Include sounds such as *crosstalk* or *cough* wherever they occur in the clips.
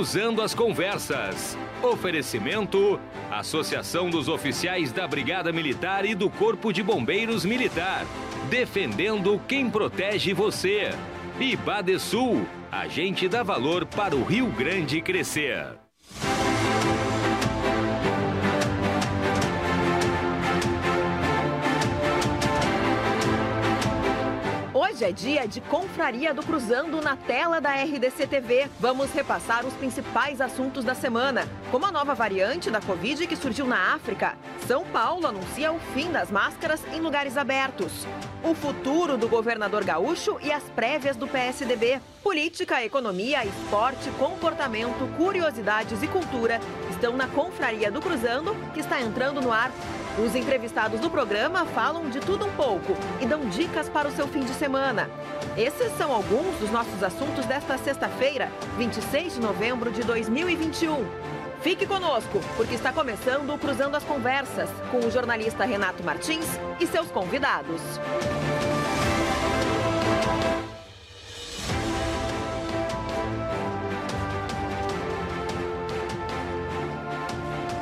Cruzando as Conversas. Oferecimento: Associação dos Oficiais da Brigada Militar e do Corpo de Bombeiros Militar. Defendendo quem protege você. E Badesul, a gente dá valor para o Rio Grande crescer. Hoje é dia de Confraria do Cruzando na tela da RDC TV. Vamos repassar os principais assuntos da semana, como a nova variante da Covid que surgiu na África. São Paulo anuncia o fim das máscaras em lugares abertos. O futuro do governador gaúcho e as prévias do PSDB. Política, economia, esporte, comportamento, curiosidades e cultura estão na Confraria do Cruzando, que está entrando no ar os entrevistados do programa falam de tudo um pouco e dão dicas para o seu fim de semana. Esses são alguns dos nossos assuntos desta sexta-feira, 26 de novembro de 2021. Fique conosco, porque está começando o Cruzando as Conversas com o jornalista Renato Martins e seus convidados.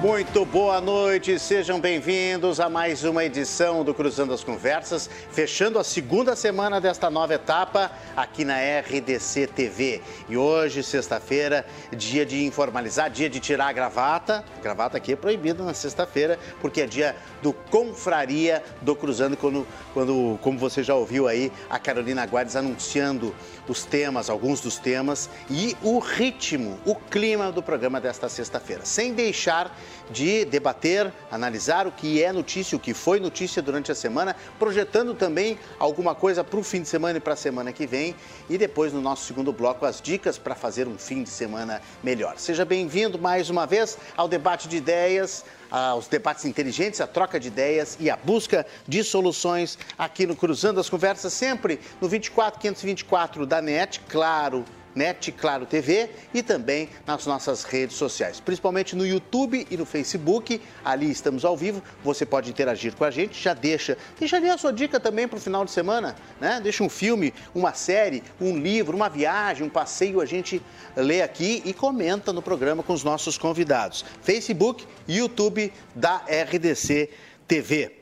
Muito boa noite, sejam bem-vindos a mais uma edição do Cruzando as Conversas, fechando a segunda semana desta nova etapa aqui na RDC TV. E hoje, sexta-feira, dia de informalizar, dia de tirar a gravata. Gravata aqui é proibida na sexta-feira, porque é dia do Confraria do Cruzando, quando, quando, como você já ouviu aí, a Carolina Guardes anunciando os temas, alguns dos temas e o ritmo, o clima do programa desta sexta-feira, sem deixar de debater, analisar o que é notícia, o que foi notícia durante a semana, projetando também alguma coisa para o fim de semana e para a semana que vem e depois no nosso segundo bloco as dicas para fazer um fim de semana melhor. Seja bem-vindo mais uma vez ao debate de ideias, aos debates inteligentes, a troca de ideias e a busca de soluções aqui no Cruzando as Conversas, sempre no 24524 da NET, claro, NET Claro TV e também nas nossas redes sociais, principalmente no YouTube e no Facebook. Ali estamos ao vivo, você pode interagir com a gente, já deixa, deixa ali a sua dica também para o final de semana, né? Deixa um filme, uma série, um livro, uma viagem, um passeio, a gente lê aqui e comenta no programa com os nossos convidados. Facebook YouTube da RDC TV.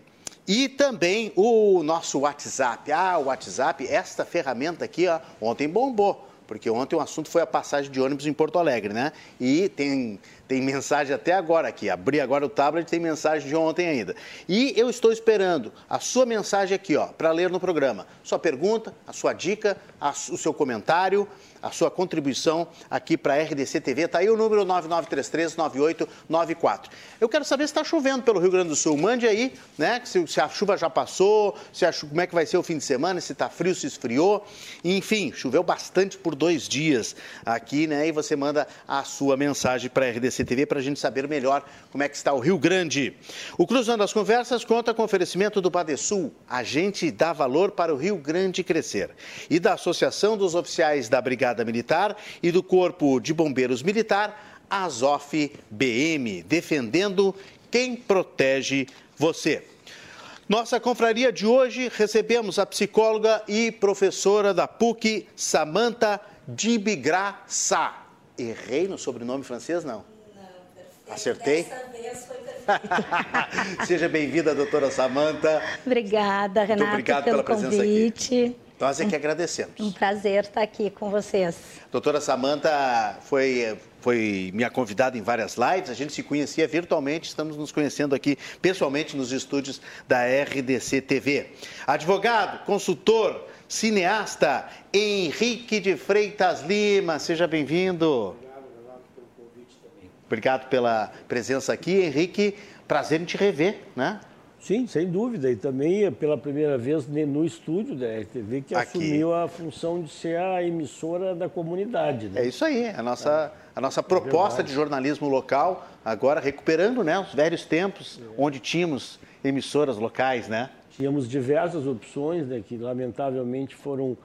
E também o nosso WhatsApp. Ah, o WhatsApp, esta ferramenta aqui, ó, ontem bombou porque ontem o assunto foi a passagem de ônibus em Porto Alegre, né? E tem, tem mensagem até agora aqui. Abri agora o tablet, tem mensagem de ontem ainda. E eu estou esperando a sua mensagem aqui, ó, para ler no programa. Sua pergunta, a sua dica, a, o seu comentário a sua contribuição aqui para a RDC TV. Está aí o número 9933-9894. Eu quero saber se está chovendo pelo Rio Grande do Sul. Mande aí, né? Se, se a chuva já passou, se a, como é que vai ser o fim de semana, se está frio, se esfriou. Enfim, choveu bastante por dois dias aqui, né? E você manda a sua mensagem para a RDC TV para a gente saber melhor como é que está o Rio Grande. O Cruzando as Conversas conta com oferecimento do Badesul. A gente dá valor para o Rio Grande crescer. E da Associação dos Oficiais da Brigada Militar e do Corpo de Bombeiros Militar, Azof BM, defendendo quem protege você. Nossa confraria de hoje recebemos a psicóloga e professora da PUC, Samantha Dibigra-Sá. Errei no sobrenome francês, não? Acertei? Dessa vez foi *laughs* perfeito. Seja bem-vinda, doutora Samantha. Obrigada, Renata, Muito obrigado pelo pela presença convite. Aqui. Nós é que agradecemos. Um prazer estar aqui com vocês. Doutora Samanta foi, foi minha convidada em várias lives, a gente se conhecia virtualmente, estamos nos conhecendo aqui pessoalmente nos estúdios da RDC TV. Advogado, consultor, cineasta, Henrique de Freitas Lima, seja bem-vindo. Obrigado, Renato, pelo convite também. Obrigado pela presença aqui, Henrique. Prazer em te rever, né? Sim, sem dúvida. E também é pela primeira vez no estúdio da RTV que Aqui. assumiu a função de ser a emissora da comunidade. Né? É isso aí, a nossa, a nossa proposta é de jornalismo local, agora recuperando né, os velhos tempos é. onde tínhamos emissoras locais, né? Tínhamos diversas opções, né, que lamentavelmente foram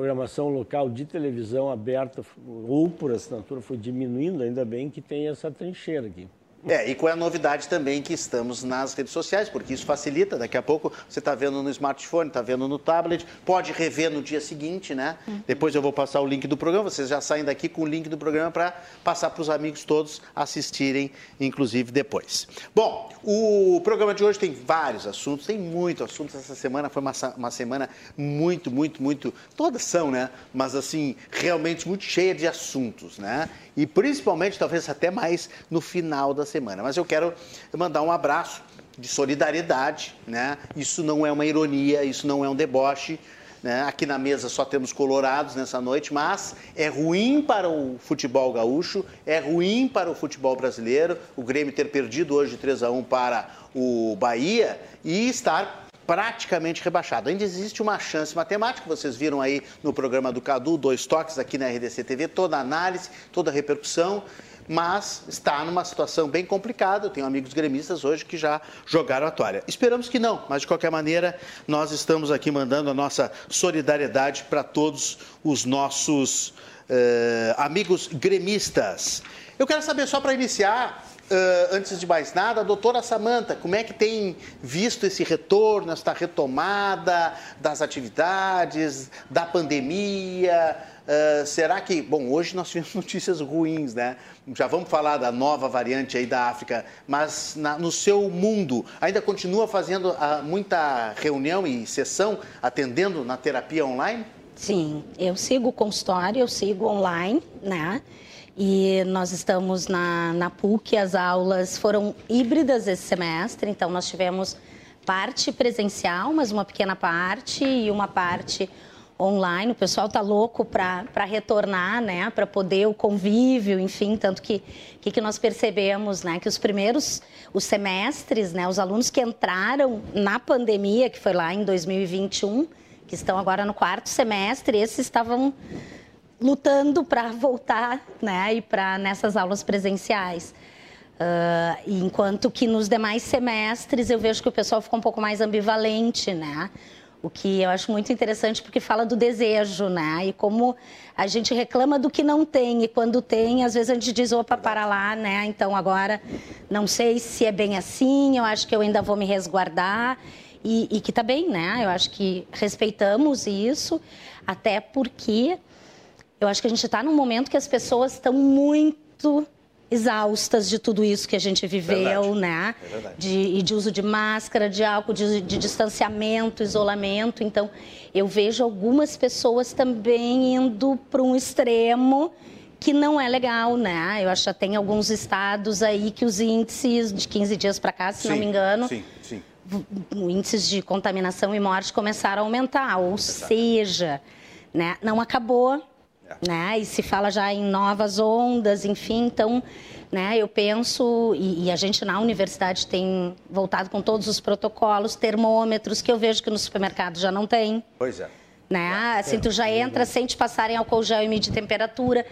programação local de televisão aberta ou por assinatura foi diminuindo, ainda bem que tem essa trincheira aqui. É, e com a novidade também que estamos nas redes sociais, porque isso facilita. Daqui a pouco você está vendo no smartphone, está vendo no tablet, pode rever no dia seguinte, né? Uhum. Depois eu vou passar o link do programa, vocês já saem daqui com o link do programa para passar para os amigos todos assistirem, inclusive depois. Bom, o programa de hoje tem vários assuntos, tem muito assunto. Essa semana foi uma, uma semana muito, muito, muito. Todas são, né? Mas assim, realmente muito cheia de assuntos, né? E principalmente, talvez até mais no final da semana. Mas eu quero mandar um abraço de solidariedade, né? Isso não é uma ironia, isso não é um deboche. Né? Aqui na mesa só temos colorados nessa noite, mas é ruim para o futebol gaúcho, é ruim para o futebol brasileiro, o Grêmio ter perdido hoje 3 a 1 para o Bahia e estar praticamente rebaixado. Ainda existe uma chance matemática, vocês viram aí no programa do Cadu, dois toques aqui na RDC TV, toda a análise, toda a repercussão mas está numa situação bem complicada. Eu tenho amigos gremistas hoje que já jogaram a toalha. Esperamos que não, mas de qualquer maneira, nós estamos aqui mandando a nossa solidariedade para todos os nossos uh, amigos gremistas. Eu quero saber, só para iniciar, Uh, antes de mais nada, a doutora Samanta, como é que tem visto esse retorno, esta retomada das atividades, da pandemia? Uh, será que, bom, hoje nós tivemos *laughs* notícias ruins, né? Já vamos falar da nova variante aí da África, mas na, no seu mundo ainda continua fazendo uh, muita reunião e sessão, atendendo na terapia online? Sim, eu sigo o consultório, eu sigo online, né? E nós estamos na, na PUC, as aulas foram híbridas esse semestre, então nós tivemos parte presencial, mas uma pequena parte e uma parte online. O pessoal tá louco para retornar, né? Para poder o convívio, enfim, tanto que que, que nós percebemos, né? Que os primeiros os semestres, né? Os alunos que entraram na pandemia, que foi lá em 2021, que estão agora no quarto semestre, esses estavam lutando para *laughs* voltar, né? E para nessas aulas presenciais. Uh, enquanto que nos demais semestres eu vejo que o pessoal ficou um pouco mais ambivalente, né? O que eu acho muito interessante porque fala do desejo, né? E como a gente reclama do que não tem e quando tem, às vezes a gente diz, opa, para lá, né? Então agora não sei se é bem assim, eu acho que eu ainda vou me resguardar. E, e que tá bem, né? Eu acho que respeitamos isso, até porque eu acho que a gente está num momento que as pessoas estão muito exaustas de tudo isso que a gente viveu, verdade. né? É de, de uso de máscara, de álcool, de, de distanciamento, isolamento. Então, eu vejo algumas pessoas também indo para um extremo que não é legal, né? Eu acho que tem alguns estados aí que os índices de 15 dias para cá, se sim, não me engano, sim, sim. índices de contaminação e morte começaram a aumentar. Ou Exato. seja, né? não acabou, né? E se fala já em novas ondas, enfim, então, né? Eu penso e, e, a gente na universidade tem voltado com todos os protocolos, termômetros que eu vejo que no supermercado já não tem. Pois é. Né? É, assim, tu já entra sem te passarem álcool gel e medir temperatura.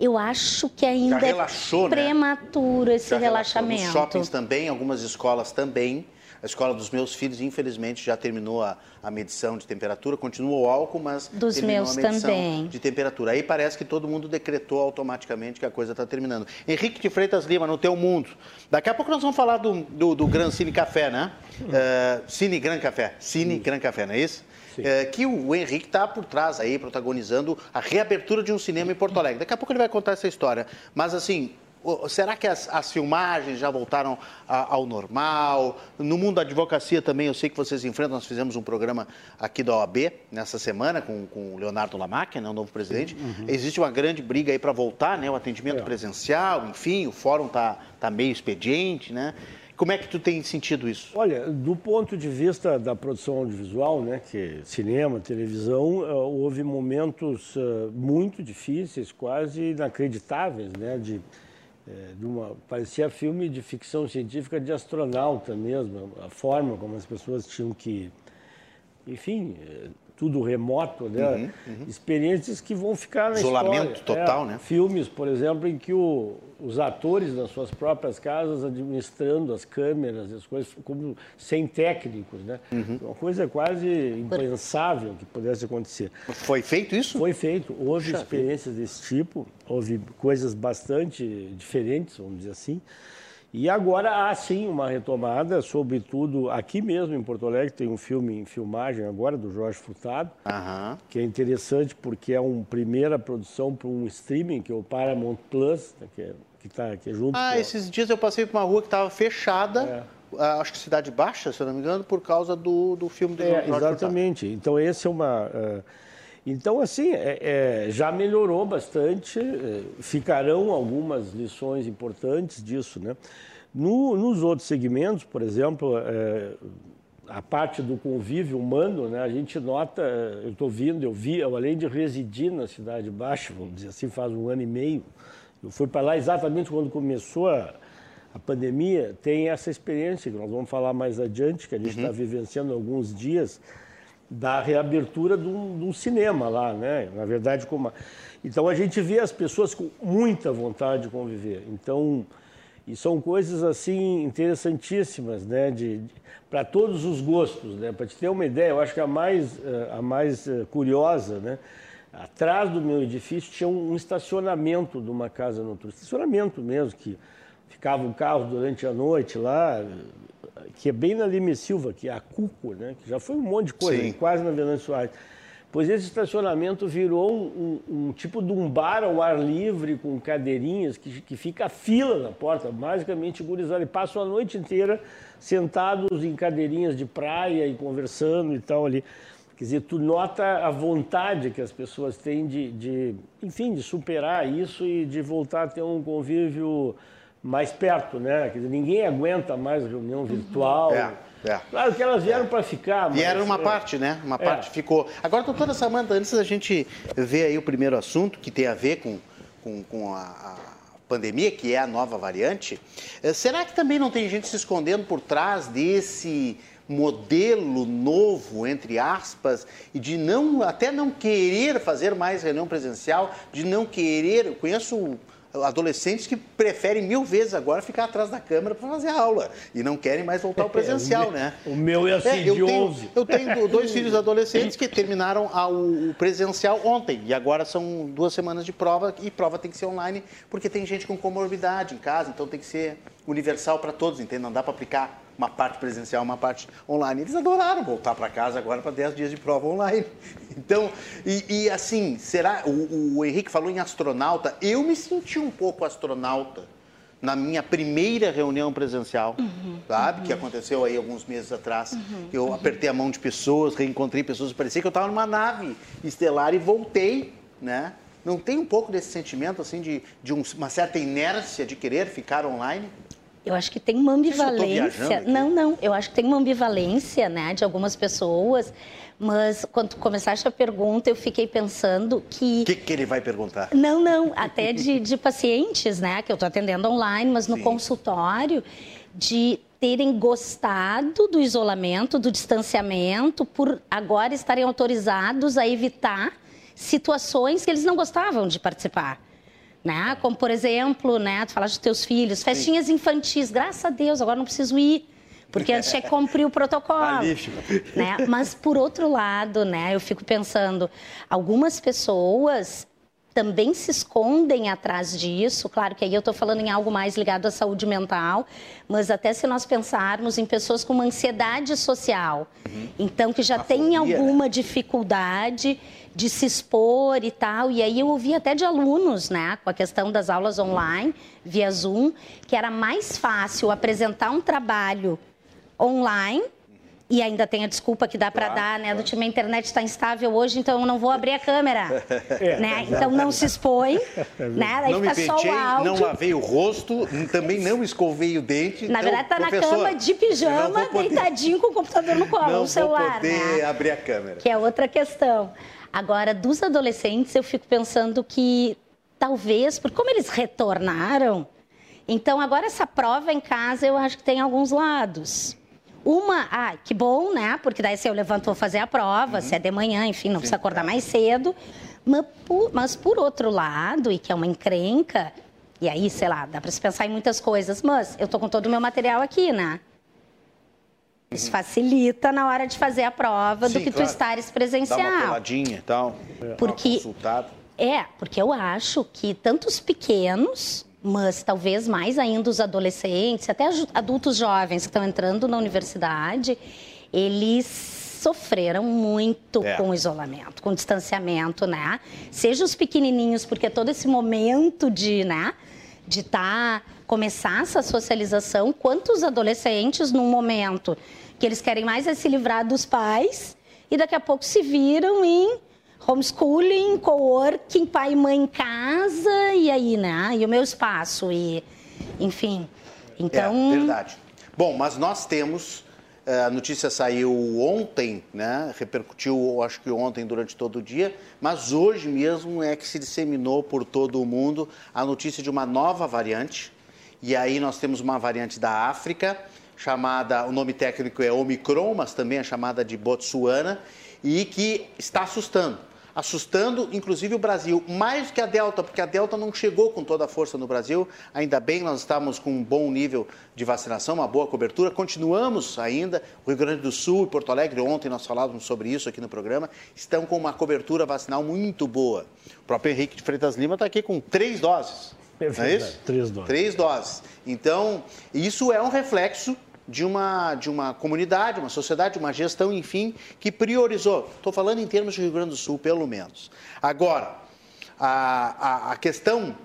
Eu acho que ainda relaxou, é prematuro né? esse já relaxamento. Relaxou. Nos shoppings também, algumas escolas também. A escola dos meus filhos, infelizmente, já terminou a, a medição de temperatura, continua o álcool, mas dos terminou meus a medição também. de temperatura. Aí parece que todo mundo decretou automaticamente que a coisa está terminando. Henrique de Freitas Lima, no teu mundo. Daqui a pouco nós vamos falar do, do, do Gran Cine Café, né? Uh, Cine Gran Café. Cine Gran Café, não é isso? É, que o Henrique está por trás aí, protagonizando a reabertura de um cinema em Porto Alegre. Daqui a pouco ele vai contar essa história. Mas, assim, Será que as, as filmagens já voltaram a, ao normal? No mundo da advocacia também, eu sei que vocês enfrentam. Nós fizemos um programa aqui da OAB nessa semana com, com o Leonardo Lamac, né, o novo presidente. Uhum. Existe uma grande briga aí para voltar, né? O atendimento é. presencial, enfim, o fórum está tá meio expediente, né? Como é que tu tem sentido isso? Olha, do ponto de vista da produção audiovisual, né, que é cinema, televisão, eh, houve momentos uh, muito difíceis, quase inacreditáveis, né, de é, uma, parecia filme de ficção científica de astronauta mesmo, a forma como as pessoas tinham que, enfim, é, tudo remoto, né? Uhum, uhum. Experiências que vão ficar na Isolamento história. total, é, né? Filmes, por exemplo, em que o, os atores nas suas próprias casas administrando as câmeras, as coisas como sem técnicos, né? Uhum. Uma coisa quase impensável que pudesse acontecer. Foi feito isso? Foi feito. Houve Puxa experiências vida. desse tipo, houve coisas bastante diferentes, vamos dizer assim. E agora há sim uma retomada, sobretudo aqui mesmo em Porto Alegre, tem um filme em filmagem agora do Jorge Furtado, uhum. que é interessante porque é uma primeira produção para um streaming, que é o Paramount Plus, né, que é, que tá, que é junto. Ah, esses dias eu passei por uma rua que estava fechada. É acho que Cidade Baixa, se eu não me engano, por causa do, do filme do é, Jorge Exatamente. Furtado. Então, esse é uma. Uh, então, assim, é, é, já melhorou bastante, é, ficarão algumas lições importantes disso, né? No, nos outros segmentos, por exemplo, é, a parte do convívio humano, né? A gente nota, eu estou vindo, eu vi, eu, além de residir na Cidade Baixa, vamos dizer assim, faz um ano e meio, eu fui para lá exatamente quando começou a, a pandemia, tem essa experiência que nós vamos falar mais adiante, que a gente está uhum. vivenciando alguns dias, da reabertura de um, de um, cinema lá, né? Na verdade, como então a gente vê as pessoas com muita vontade de conviver. Então, e são coisas assim interessantíssimas, né? De, de para todos os gostos, né? Para te ter uma ideia, eu acho que a mais eh, a mais eh, curiosa, né? Atrás do meu edifício tinha um estacionamento de uma casa noturna, estacionamento mesmo que ficava um carro durante a noite lá, que é bem na Lime Silva, que é a Cuco, né? que já foi um monte de coisa, quase na Venâncio Soares. Pois esse estacionamento virou um, um, um, tipo de um bar ao ar livre, com cadeirinhas, que, que fica a fila na porta, basicamente gurizada, e passam a noite inteira sentados em cadeirinhas de praia e conversando e tal ali. Quer dizer, tu nota a vontade que as pessoas têm de, de enfim, de superar isso e de voltar a ter um convívio mais perto, né? Quer dizer, ninguém aguenta mais reunião virtual. É, é. Claro que elas vieram é. para ficar. Mas... Vieram uma é. parte, né? Uma é. parte ficou. Agora, doutora Samanta, antes da gente ver aí o primeiro assunto, que tem a ver com, com, com a, a pandemia, que é a nova variante, eh, será que também não tem gente se escondendo por trás desse modelo novo, entre aspas, e de não até não querer fazer mais reunião presencial, de não querer. Eu conheço adolescentes que preferem mil vezes agora ficar atrás da câmera para fazer aula e não querem mais voltar ao presencial, *laughs* é, o né? O meu é assim, é, eu de tenho, 11. Eu tenho dois *laughs* filhos adolescentes que terminaram o presencial ontem e agora são duas semanas de prova e prova tem que ser online porque tem gente com comorbidade em casa, então tem que ser universal para todos, entende? Não dá para aplicar uma parte presencial, uma parte online. Eles adoraram voltar para casa agora para 10 dias de prova online. *laughs* Então, e, e assim, será. O, o, Henrique falou em astronauta. Eu me senti um pouco astronauta na minha primeira reunião presencial, uhum, sabe? Uhum. Que aconteceu aí alguns meses atrás. Uhum, eu uhum. apertei a mão de pessoas, reencontrei pessoas, parecia que eu estava numa nave estelar e voltei, né? Não tem um pouco desse sentimento, assim, de, de um, uma certa inércia de querer ficar online? Eu acho que tem uma ambivalência. Não, não. Eu acho que tem uma ambivalência, né, de algumas pessoas. Mas quando começaste a pergunta, eu fiquei pensando que. O que, que ele vai perguntar? Não, não. Até de, de pacientes, né, que eu estou atendendo online, mas no Sim. consultório, de terem gostado do isolamento, do distanciamento, por agora estarem autorizados a evitar situações que eles não gostavam de participar né? Como, por exemplo, né, tu falaste dos teus filhos, festinhas Sim. infantis, graças a Deus, agora não preciso ir. Porque antes tinha que cumprir o protocolo. né? Mas, por outro lado, né, eu fico pensando, algumas pessoas também se escondem atrás disso. Claro que aí eu estou falando em algo mais ligado à saúde mental, mas até se nós pensarmos em pessoas com uma ansiedade social, uhum. então que já tem né? alguma né? dificuldade de se expor e tal. E aí eu ouvi até de alunos, né, com a questão das aulas online, via Zoom, que era mais fácil apresentar um trabalho online e ainda tem a desculpa que dá para claro, dar, né? Claro. Do time a internet está instável hoje, então eu não vou abrir a câmera. *laughs* É, né? Então não se expõe, *laughs* é né? Daí não fica me pentei, não lavei o rosto, também não escovei o dente. Na então, verdade, tá na cama de pijama, poder... deitadinho com o computador no colo, *laughs* não o celular. Não poder né? abrir a câmera. Que é outra questão. Agora, dos adolescentes, eu fico pensando que talvez, por como eles retornaram, então agora essa prova em casa eu acho que tem alguns lados. Uma, ah, que bom, né? Porque daí se eu levanto vou fazer a prova, uhum. se é de manhã, enfim, não Sim, precisa acordar é. mais cedo. Mas por, mas por outro lado, e que é uma encrenca, e aí, sei lá, dá para se pensar em muitas coisas, mas eu tô com todo o meu material aqui, né? Isso facilita na hora de fazer a prova Sim, do que claro. tu estares presencial. Dá uma coladinha e tal. Porque, é, porque eu acho que tanto os pequenos mas talvez mais ainda os adolescentes, até adultos jovens que estão entrando na universidade, eles sofreram muito é. com o isolamento, com o distanciamento, né? Seja os pequenininhos, porque todo esse momento de, né, de tá, começar essa socialização, quantos adolescentes num momento que eles querem mais é se livrar dos pais e daqui a pouco se viram em homeschooling, coworking, pai e mãe em casa, e aí, né? E o meu espaço, e enfim. Então. É, verdade. Bom, mas nós temos. Eh, a notícia saiu ontem, né? repercutiu, acho que ontem, durante todo o dia, mas hoje mesmo é que se disseminou por todo o mundo a notícia de uma nova variante. E aí nós temos uma variante da África, chamada, o nome técnico é Omicron, mas também é chamada de Botsuana, e que está assustando assustando inclusive o Brasil, mais que a Delta, porque a Delta não chegou com toda a força no Brasil. Ainda bem, nós estamos com um bom nível de vacinação, uma boa cobertura. Continuamos ainda, o Rio Grande do Sul e Porto Alegre, ontem nós falávamos sobre isso aqui no programa, estão com uma cobertura vacinal muito boa. O próprio Henrique de Freitas Lima está aqui com três doses. É, não é isso? Três doses. Três doses. Então, isso é um reflexo de uma, de uma comunidade, uma sociedade, uma gestão, enfim, que priorizou. Estou falando em termos de Rio Grande do Sul, pelo menos. Agora, a, a, a questão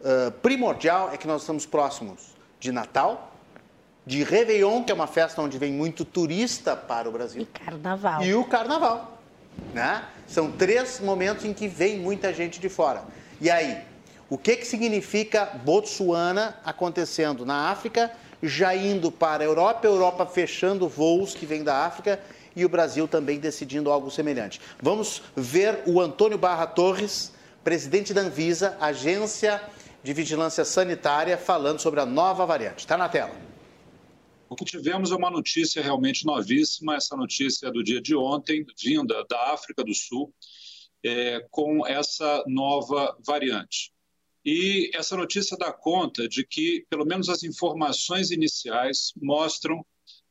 uh, primordial é que nós estamos próximos de Natal, de Réveillon, que é uma festa onde vem muito turista para o Brasil. E Carnaval. E o Carnaval. Né? São três momentos em que vem muita gente de fora. E aí, o que, que significa Botsuana acontecendo na África já indo para a Europa, a Europa fechando voos que vêm da África e o Brasil também decidindo algo semelhante. Vamos ver o Antônio Barra Torres, presidente da Anvisa, Agência de Vigilância Sanitária, falando sobre a nova variante. Está na tela. O que tivemos é uma notícia realmente novíssima, essa notícia é do dia de ontem, vinda da África do Sul, é, com essa nova variante. E essa notícia dá conta de que, pelo menos as informações iniciais mostram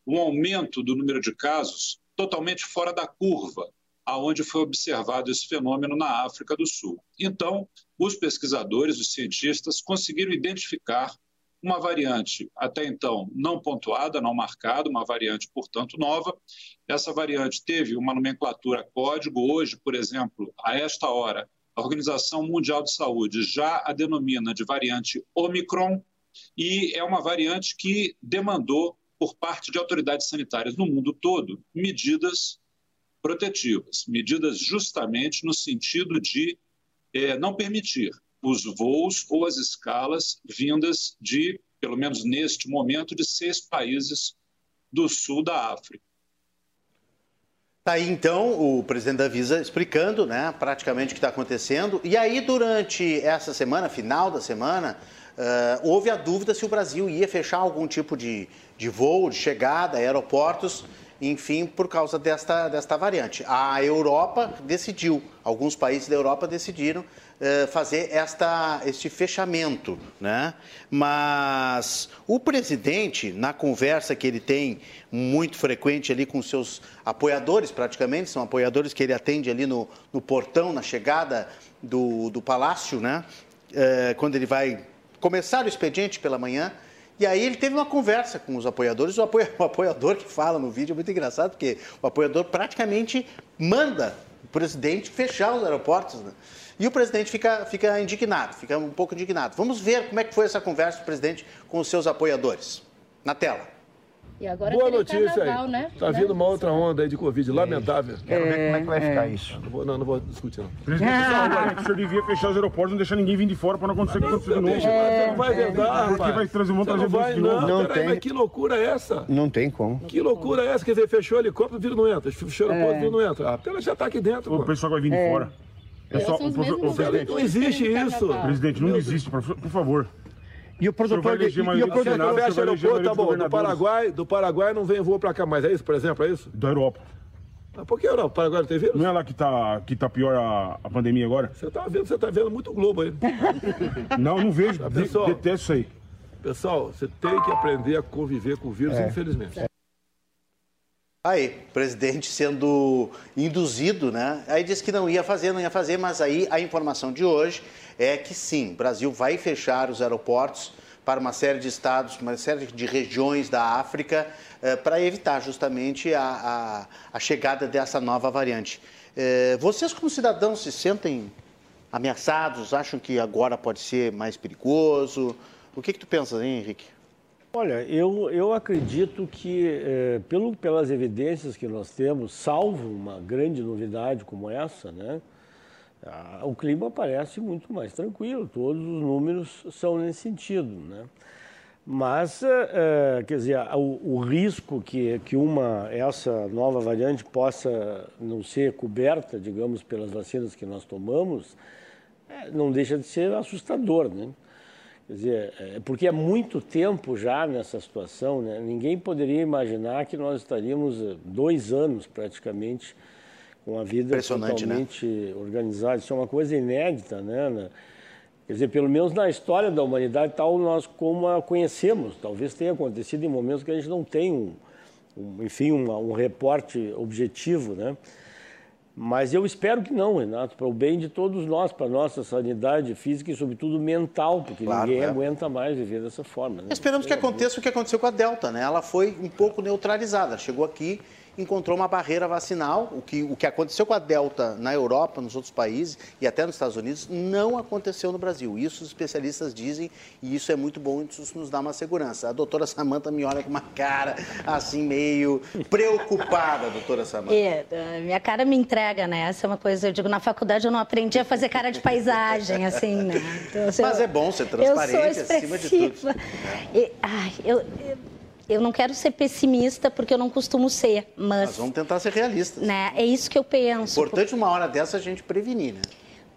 um aumento do número de casos totalmente fora da curva, aonde foi observado esse fenômeno na África do Sul. Então, os pesquisadores, os cientistas, conseguiram identificar uma variante até então não pontuada, não marcada, uma variante, portanto, nova. Essa variante teve uma nomenclatura código. Hoje, por exemplo, a esta hora, a Organização Mundial de Saúde já a denomina de variante Omicron e é uma variante que demandou, por parte de autoridades sanitárias no mundo todo, medidas protetivas, medidas justamente no sentido de é, não permitir os voos ou as escalas vindas de, pelo menos neste momento, de seis países do sul da África. Tá aí então o presidente da Visa explicando, né, praticamente o que está acontecendo. E aí durante essa semana, final da semana, uh, houve a dúvida se o Brasil ia fechar algum tipo de, de voo, de chegada, aeroportos, enfim, por causa desta, desta variante. A Europa decidiu, alguns países da Europa decidiram eh, fazer esta, este fechamento. Né? Mas o presidente, na conversa que ele tem muito frequente ali com seus apoiadores, praticamente, são apoiadores que ele atende ali no, no portão, na chegada do, do palácio, né? É, quando ele vai começar o expediente pela manhã. E aí ele teve uma conversa com os apoiadores. O, apoia, *laughs* o apoiador que fala no vídeo é muito engraçado, porque o apoiador praticamente manda o presidente fechar os aeroportos. Né? E o presidente fica, fica indignado, fica um pouco indignado. Vamos ver como é que foi essa conversa do presidente com os seus apoiadores. Na tela. E agora Boa notícia carnaval, aí. Né? Tá vindo uma outra onda aí de Covid, lamentável. Quero ver como é que vai ficar isso. Não vou, não, não vou discutir, não. Presidente, ah. o senhor devia fechar os aeroportos, não deixar ninguém vir de fora para não acontecer o que aconteceu de novo. Você não vai vendar, Porque vai trazer, trazer vai, de novo. Não, tem. Mas que loucura é essa? Não tem como. Que loucura é essa? Quer dizer, fechou o helicóptero, vírus não entra. Fechou o aeroporto, o vírus não entra. A pena já tá aqui dentro. O pessoal vai vir de fora. É só, o, o, presidente, não existe isso. Presidente, não existe, por, favor. E o produtor de, e o produtor fecha aeroporto, tá bom. Do Paraguai, do Paraguai não vem voo para cá mais, é isso, por exemplo, é isso? Da Europa. Ah, por que Europa? O Paraguai não tem vírus? Não é lá que tá, que tá pior a, a pandemia agora? Você tá vendo, você tá vendo muito Globo aí. *laughs* não, não vejo. Tá, pessoal, detesto isso aí. Pessoal, você tem que aprender a conviver com o vírus, é. infelizmente. É. Aí, presidente sendo induzido, né? Aí disse que não ia fazer, não ia fazer, mas aí a informação de hoje é que sim, o Brasil vai fechar os aeroportos para uma série de estados, uma série de regiões da África, eh, para evitar justamente a, a, a, chegada dessa nova variante. Eh, vocês, como cidadãos, se sentem ameaçados? Acham que agora pode ser mais perigoso? O que, que tu pensas, hein, Henrique? Olha, eu, eu acredito que, é, pelo, pelas evidências que nós temos, salvo uma grande novidade como essa, né, a, o clima parece muito mais tranquilo, todos os números são nesse sentido. Né? Mas, é, quer dizer, o, o, risco que, que uma, essa nova variante possa não ser coberta, digamos, pelas vacinas que nós tomamos, é, não deixa de ser assustador, né? Quer dizer, é, porque é muito tempo já nessa situação, né? ninguém poderia imaginar que nós estaríamos eh, dois anos praticamente com a vida né? totalmente né? organizada. Isso é uma coisa inédita, né? Quer dizer, pelo menos na história da humanidade, tal nós como a conhecemos. Talvez tenha acontecido em momentos que a gente não tem, um, um enfim, um, um reporte objetivo, né? Mas eu espero que não, Renato, para o bem de todos nós, para a nossa sanidade física e, sobretudo, mental, porque claro, ninguém é. aguenta mais viver dessa forma. Né? Esperamos que aconteça o que aconteceu com a Delta, né? Ela foi um pouco neutralizada, chegou aqui encontrou uma barreira vacinal. O que, o que aconteceu com a Delta na Europa, nos outros países e até nos Estados Unidos, não aconteceu no Brasil. Isso os especialistas dizem e isso é muito bom, isso nos dá uma segurança. A doutora Samanta me olha com uma cara assim meio preocupada, doutora Samanta. É, minha cara me entrega, né? Essa é uma coisa, eu digo, na faculdade eu não aprendi a fazer cara de paisagem, assim, né? Então, assim, Mas eu, é bom ser transparente acima de tudo. E, ai, eu, eu eu não quero ser pessimista porque eu não costumo ser, mas. Nós vamos tentar ser realistas. Né? É isso que eu penso. Importante porque... uma hora dessa a gente prevenir, né?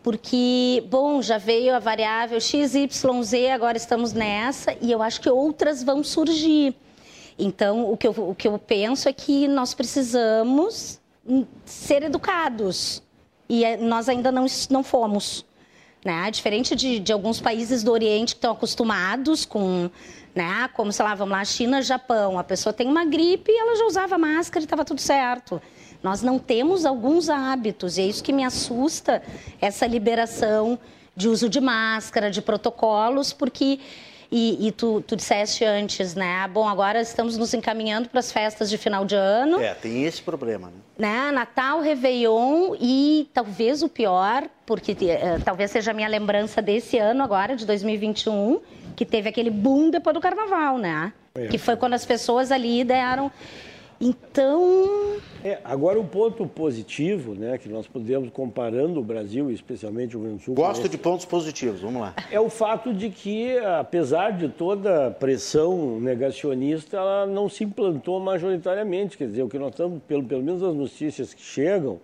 Porque, bom, já veio a variável XYZ, agora estamos nessa, e eu acho que outras vão surgir. Então, o que eu, o que eu penso é que nós precisamos ser educados. E é, nós ainda não, não fomos. Né? Diferente de, de alguns países do Oriente que estão acostumados com né? Como, sei lá, vamos lá, China, Japão. A pessoa tem uma gripe e ela já usava máscara e estava tudo certo. Nós não temos alguns hábitos e é isso que me assusta, essa liberação de uso de máscara, de protocolos, porque e, e, tu, tu disseste antes, né? Bom, agora estamos nos encaminhando para as festas de final de ano. É, tem esse problema, né? né? Natal, Réveillon e talvez o pior, porque uh, talvez seja a minha lembrança desse ano agora, de 2021, que teve aquele boom depois do carnaval, né? É. Que foi quando as pessoas ali deram. Então. É, agora, um ponto positivo, né, que nós podemos, comparando o Brasil, especialmente o Rio Grande do Sul. Gosto esse, de pontos positivos, vamos lá. É o fato de que, apesar de toda a pressão negacionista, ela não se implantou majoritariamente. Quer dizer, o que nós estamos, pelo, pelo menos as notícias que chegam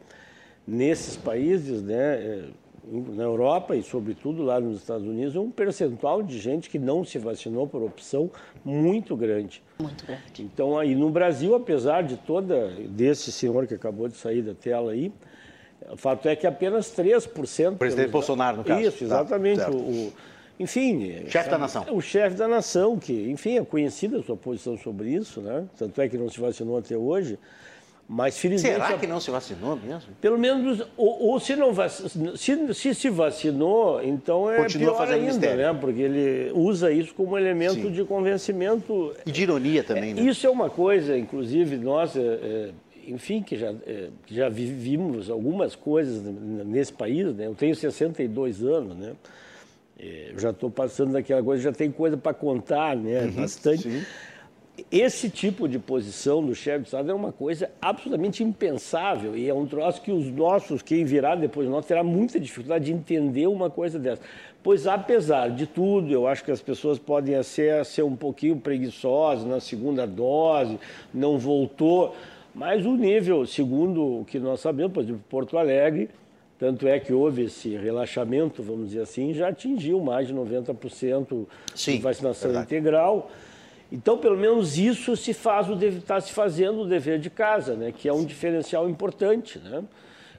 nesses países, né, é, na Europa e, sobretudo, lá nos Estados Unidos, um percentual de gente que não se vacinou por opção muito grande. Muito grande. Então, aí no Brasil, apesar de toda, desse senhor que acabou de sair da tela aí, o fato é que apenas 3%... O presidente pelos... Bolsonaro, no caso. Isso, exatamente. Tá, o, o, enfim... Chefe da nação. O chefe da nação, que, enfim, é conhecida a sua posição sobre isso, né? Tanto é que não se vacinou até hoje. Mas felizmente. Será que não se vacinou mesmo? Pelo menos, ou, ou se não se, se se vacinou, então é Continua pior ainda, mistério. né? Porque ele usa isso como elemento Sim. de convencimento. E de ironia também, é, né? Isso é uma coisa, inclusive, nós, é, é, enfim, que já, é, já vivimos algumas coisas nesse país, né? Eu tenho 62 anos, né? É, eu já estou passando daquela coisa, já tem coisa para contar, né? Uhum, Bastante. Sim esse tipo de posição do chefe de Estado é uma coisa absolutamente impensável e é um troço que os nossos, quem virá depois de nós, terá muita dificuldade de entender uma coisa dessa. Pois, apesar de tudo, eu acho que as pessoas podem ser, ser um pouquinho preguiçosas na segunda dose, não voltou, mas o nível, segundo o que nós sabemos, por exemplo, Porto Alegre, tanto é que houve esse relaxamento, vamos dizer assim, já atingiu mais de 90% Sim, de vacinação verdade. integral. Então, pelo menos isso se faz o está se fazendo o dever de casa, né? Que é um diferencial importante, né?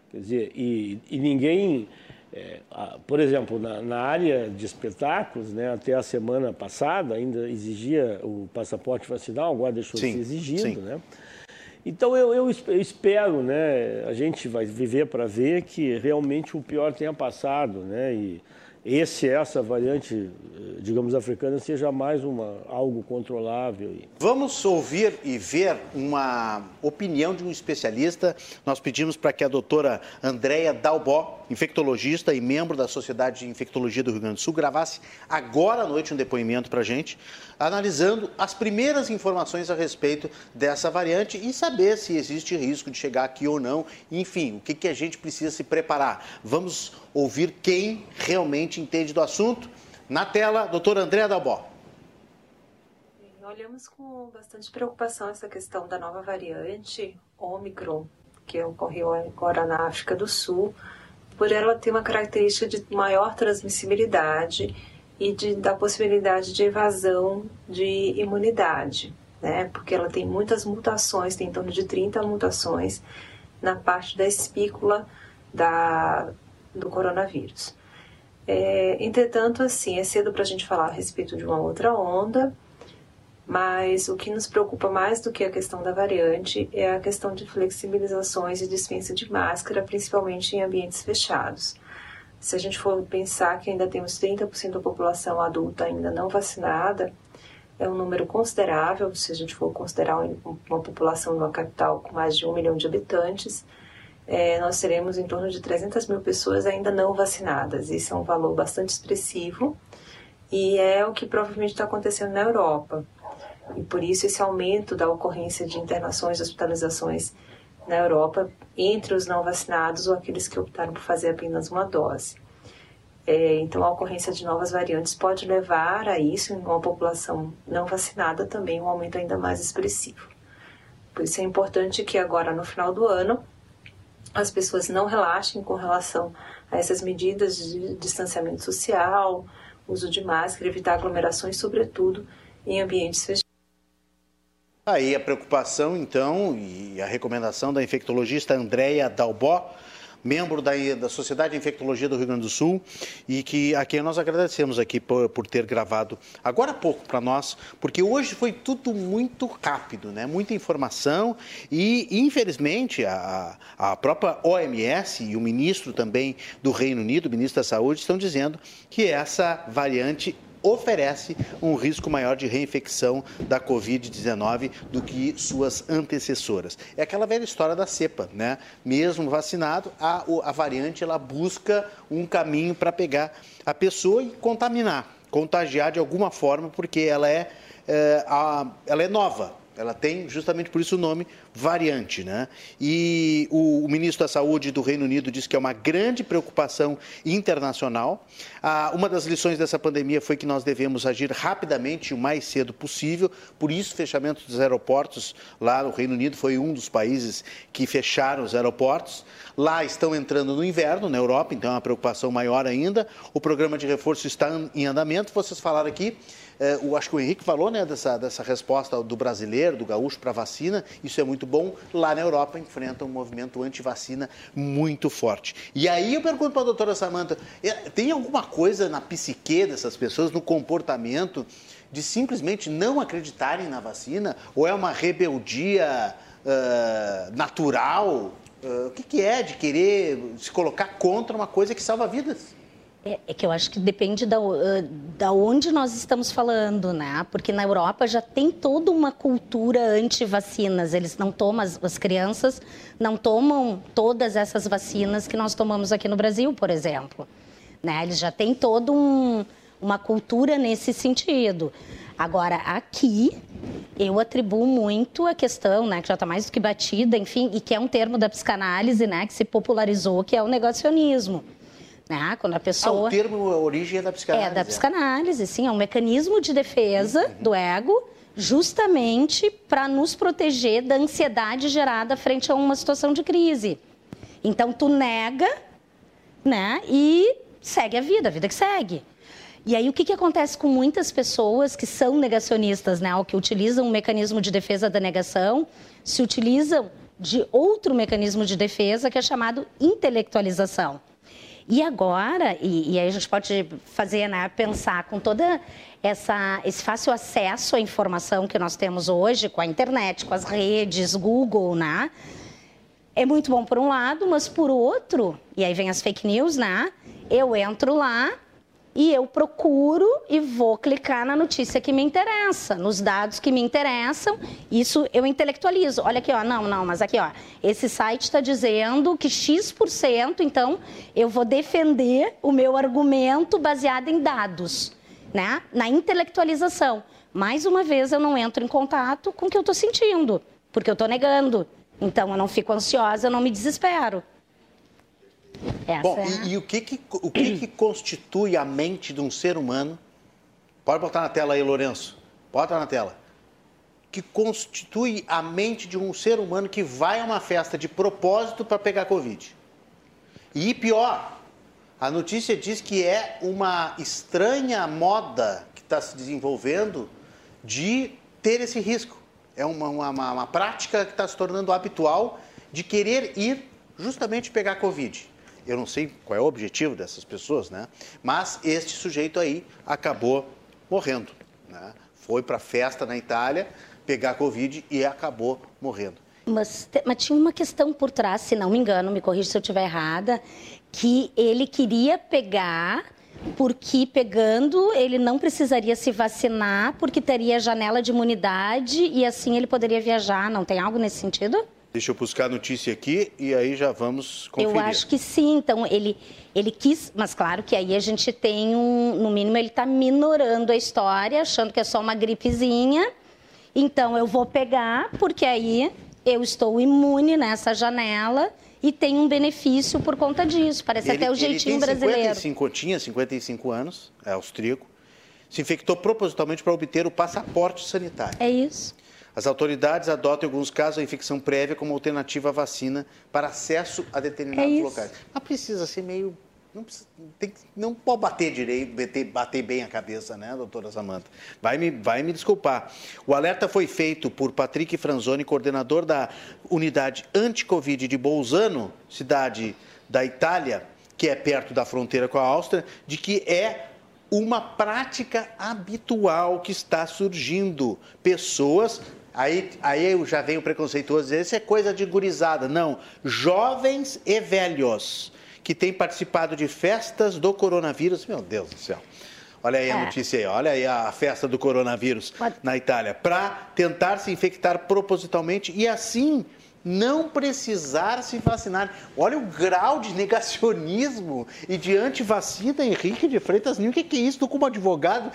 Quer dizer, e, e ninguém, é, a, por exemplo, na, na, área de espetáculos, né? Até a semana passada ainda exigia o passaporte vacinal, agora deixou sim, de ser exigido, sim. né? Então eu, eu, espero, né, a gente vai viver para ver que realmente o pior tenha passado, né, e esse, essa variante, eh, digamos, africana seja mais uma, algo controlável. Vamos ouvir e ver uma opinião de um especialista. Nós pedimos para que a doutora Andréia Dalbó, infectologista e membro da Sociedade de Infectologia do Rio Grande do Sul, gravasse agora à noite um depoimento para a gente, analisando as primeiras informações a respeito dessa variante e saber se existe risco de chegar aqui ou não. Enfim, o que, que a gente precisa se preparar. Vamos ouvir quem realmente entende do assunto. Na tela, doutora Andréa Dalbó. Olhamos com bastante preocupação essa questão da nova variante Omicron, que ocorreu agora na África do Sul, por ela ter uma característica de maior transmissibilidade e de, da possibilidade de evasão de imunidade, né? Porque ela tem muitas mutações, tem em torno de 30 mutações na parte da espícula da, do coronavírus. É, entretanto, assim, é cedo para a gente falar a respeito de uma outra onda, mas o que nos preocupa mais do que a questão da variante é a questão de flexibilizações e dispensa de máscara, principalmente em ambientes fechados. Se a gente for pensar que ainda temos 30% da população adulta ainda não vacinada, é um número considerável, se a gente for considerar uma população numa capital com mais de um milhão de habitantes, é, nós teremos em torno de 300 mil pessoas ainda não vacinadas. Isso é um valor bastante expressivo e é o que provavelmente está acontecendo na Europa. E por isso esse aumento da ocorrência de internações e hospitalizações na Europa entre os não vacinados ou aqueles que optaram por fazer apenas uma dose. É, então, a ocorrência de novas variantes pode levar a isso, em uma população não vacinada, também um aumento ainda mais expressivo. Por isso é importante que agora, no final do ano, as pessoas não relaxem com relação a essas medidas de distanciamento social, uso de máscara, evitar aglomerações, sobretudo em ambientes fechados. Aí a preocupação, então, e a recomendação da infectologista Andréia Dalbó, membro da, da Sociedade de Infectologia do Rio Grande do Sul, e que a quem nós agradecemos aqui por, por ter gravado agora há pouco para nós, porque hoje foi tudo muito rápido, né? muita informação, e infelizmente a, a própria OMS e o ministro também do Reino Unido, o ministro da Saúde, estão dizendo que essa variante oferece um risco maior de reinfecção da Covid-19 do que suas antecessoras. É aquela velha história da cepa, né? Mesmo vacinado, a, a variante ela busca um caminho para pegar a pessoa e contaminar, contagiar de alguma forma, porque ela é, é a, ela é nova, ela tem justamente por isso o nome variante, né? E o, o, ministro da Saúde do Reino Unido disse que é uma grande preocupação internacional. Ah, uma das lições dessa pandemia foi que nós devemos agir rapidamente o mais cedo possível. Por isso, o fechamento dos aeroportos lá no Reino Unido foi um dos países que fecharam os aeroportos. Lá estão entrando no inverno, na Europa, então é uma preocupação maior ainda. O programa de reforço está em andamento. Vocês falaram aqui é, o, acho que o Henrique falou né, dessa, dessa resposta do brasileiro, do gaúcho para vacina. Isso é muito bom. Lá na Europa enfrenta um movimento anti-vacina muito forte. E aí eu pergunto para a doutora Samanta, é, tem alguma coisa na psique dessas pessoas, no comportamento, de simplesmente não acreditarem na vacina? Ou é uma rebeldia uh, natural? Uh, o que, que é de querer se colocar contra uma coisa que salva vidas? É, é, que eu acho que depende da, da onde nós estamos falando, né? Porque na Europa já tem toda uma cultura anti-vacinas. Eles não tomam, as, as crianças não tomam todas essas vacinas que nós tomamos aqui no Brasil, por exemplo. Né? Eles já têm toda um, uma cultura nesse sentido. Agora, aqui, eu atribuo muito a questão, né, que já está mais do que batida, enfim, e que é um termo da psicanálise, né, que se popularizou, que é o negacionismo. Né? Quando a pessoa... Ah, o termo a origem é da psicanálise. É da psicanálise, sim. É um mecanismo de defesa uhum. do ego justamente para nos proteger da ansiedade gerada frente a uma situação de crise. Então, tu nega, né? E segue a vida, a vida que segue. E aí, o que, que acontece com muitas pessoas que são negacionistas, né? Ou que utilizam um mecanismo de defesa da negação, se utilizam de outro mecanismo de defesa que é chamado intelectualização. E agora, e, e aí a gente pode fazer, né, pensar com toda essa, esse fácil acesso à informação que nós temos hoje, com a internet, com as redes, Google, né? É muito bom por um lado, mas por outro, e aí vem as fake news, né? Eu entro lá e eu procuro e vou clicar na notícia que me interessa, nos dados que me interessam. Isso eu intelectualizo. Olha aqui, ó, não, não, mas aqui, ó, esse site está dizendo que X%, então eu vou defender o meu argumento baseado em dados, né? Na intelectualização. Mais uma vez, eu não entro em contato com o que eu estou sentindo, porque eu estou negando. Então, eu não fico ansiosa, eu não me desespero. Essa Bom, é... e, e, o, que, que, o que, que constitui a mente de um ser humano? Pode botar na tela aí, Lourenço. Bota na tela. Que constitui a mente de um ser humano que vai a uma festa de propósito para pegar Covid. E pior, a notícia diz que é uma estranha moda que está se desenvolvendo de ter esse risco. É uma, uma, uma prática que está se tornando habitual de querer ir justamente pegar Covid. Eu não sei qual é o objetivo dessas pessoas, né? Mas este sujeito aí acabou morrendo. Né? Foi para festa na Itália pegar Covid e acabou morrendo. Mas, mas, tinha uma questão por trás, se não me engano, me corrija se eu estiver errada, que ele queria pegar, porque pegando ele não precisaria se vacinar, porque teria janela de imunidade e assim ele poderia viajar. Não tem algo nesse sentido? Deixa eu buscar a notícia aqui e aí já vamos conferir. Eu acho que sim. Então, ele, ele quis, mas claro que aí a gente tem um, no mínimo, ele está minorando a história, achando que é só uma gripezinha. Então, eu vou pegar, porque aí eu estou imune nessa janela e tem um benefício por conta disso. Parece ele, até o jeitinho ele tem brasileiro. 55, tinha 55 anos, é austríaco, se infectou propositalmente para obter o passaporte sanitário. É isso. As autoridades adotam, em alguns casos, a infecção prévia como alternativa à vacina para acesso a determinados é locais. Mas precisa ser meio. Não, precisa, tem, não pode bater direito, bater, bater, bem a cabeça, né, doutora Samanta? Vai me, vai me desculpar. O alerta foi feito por Patrick Franzoni, coordenador da unidade anti-Covid de Bolzano, cidade da Itália, que é perto da fronteira com a Áustria, de que é uma prática habitual que está surgindo. Pessoas Aí, aí eu já venho preconceituoso dizer, isso é coisa de gurizada. Não, jovens e velhos que têm participado de festas do coronavírus. Meu Deus do céu. Olha aí a é. notícia aí, olha aí a festa do coronavírus Pode... na Itália. Para tentar se infectar propositalmente e assim não precisar se vacinar. Olha o grau de negacionismo e de antivacina, Henrique de Freitas O que, que é isso? Tu como advogado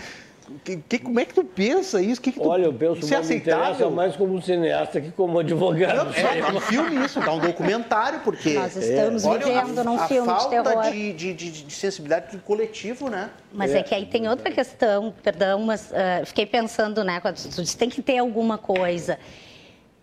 que, que, como é que tu pensa isso? Que que tu, Olha, eu penso isso é aceitável? mais como cineasta que como advogado. Não, é, dá um filme isso, dá um documentário, porque... Nós estamos é. vivendo num filme de terror. A falta de, de, de, de, sensibilidade do coletivo, né? Mas é. é. que aí tem outra questão, perdão, mas uh, fiquei pensando, né, quando tu diz, tem que ter alguma coisa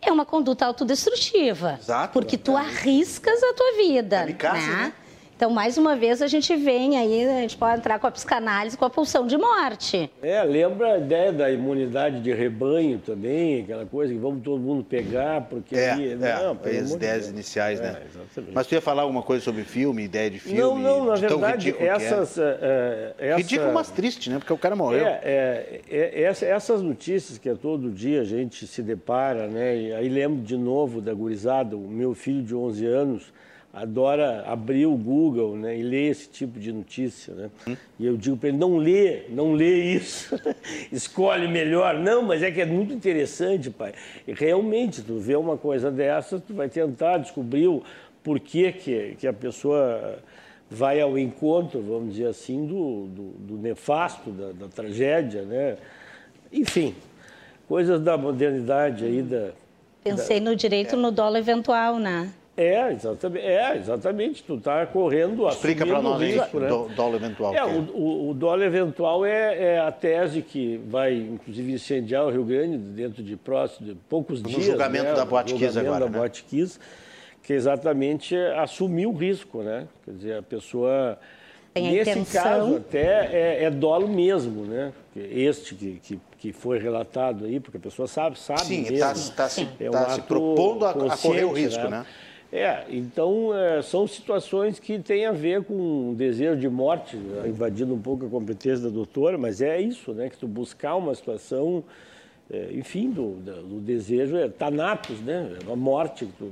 é uma conduta autodestrutiva. Exato. Porque tu arriscas a tua vida. né? né? Então, mais uma vez, a gente vem aí, a gente pode entrar com a psicanálise, com a pulsão de morte. É, lembra a ideia da imunidade de rebanho também, aquela coisa que vamos todo mundo pegar, porque é, aí... É, não, as ideias iniciais, né? É, exatamente. Mas tu ia falar alguma coisa sobre filme, ideia de filme? Não, não, na verdade, é. essas... É. É, essa... Ridículo, mas triste, né? Porque o cara morreu. É, é, é, essas notícias que todo dia a gente se depara, né? E aí lembro de novo da gurizada, o meu filho de 11 anos adora abrir o Google né, e ler esse tipo de notícia. Né? Hum. E eu digo para ele, não lê, não lê isso, *laughs* escolhe melhor. Não, mas é que é muito interessante, pai. E realmente, tu vê uma coisa dessa, tu vai tentar descobrir o porquê que, que a pessoa vai ao encontro, vamos dizer assim, do, do, do nefasto, da, da, tragédia, né? Enfim, coisas da modernidade aí, da... Pensei no direito é. no dólar eventual, né? É, exatamente. É, exatamente. Tu está correndo Explica para nós risco, né? o dólar eventual. É, é, o, o, o dólar eventual é, é, a tese que vai, inclusive, incendiar o Rio Grande dentro de próximo, de poucos no dias. No julgamento né? da Boate Kiss agora, da né? Que é exatamente assumir o risco, né? Quer dizer, a pessoa... Tem Nesse intenção... caso, até é, é dolo mesmo, né? Este que, que, que, foi relatado aí, porque a pessoa sabe, sabe Sim, está tá se, é um tá se propondo a, a correr o risco, né? né? É, então é, são situações que têm a ver com um desejo de morte, né? invadindo um pouco a competência da doutora, mas é isso, né? Que tu buscar uma situação, é, enfim, do, do, desejo é tanatos, né? É uma morte que tu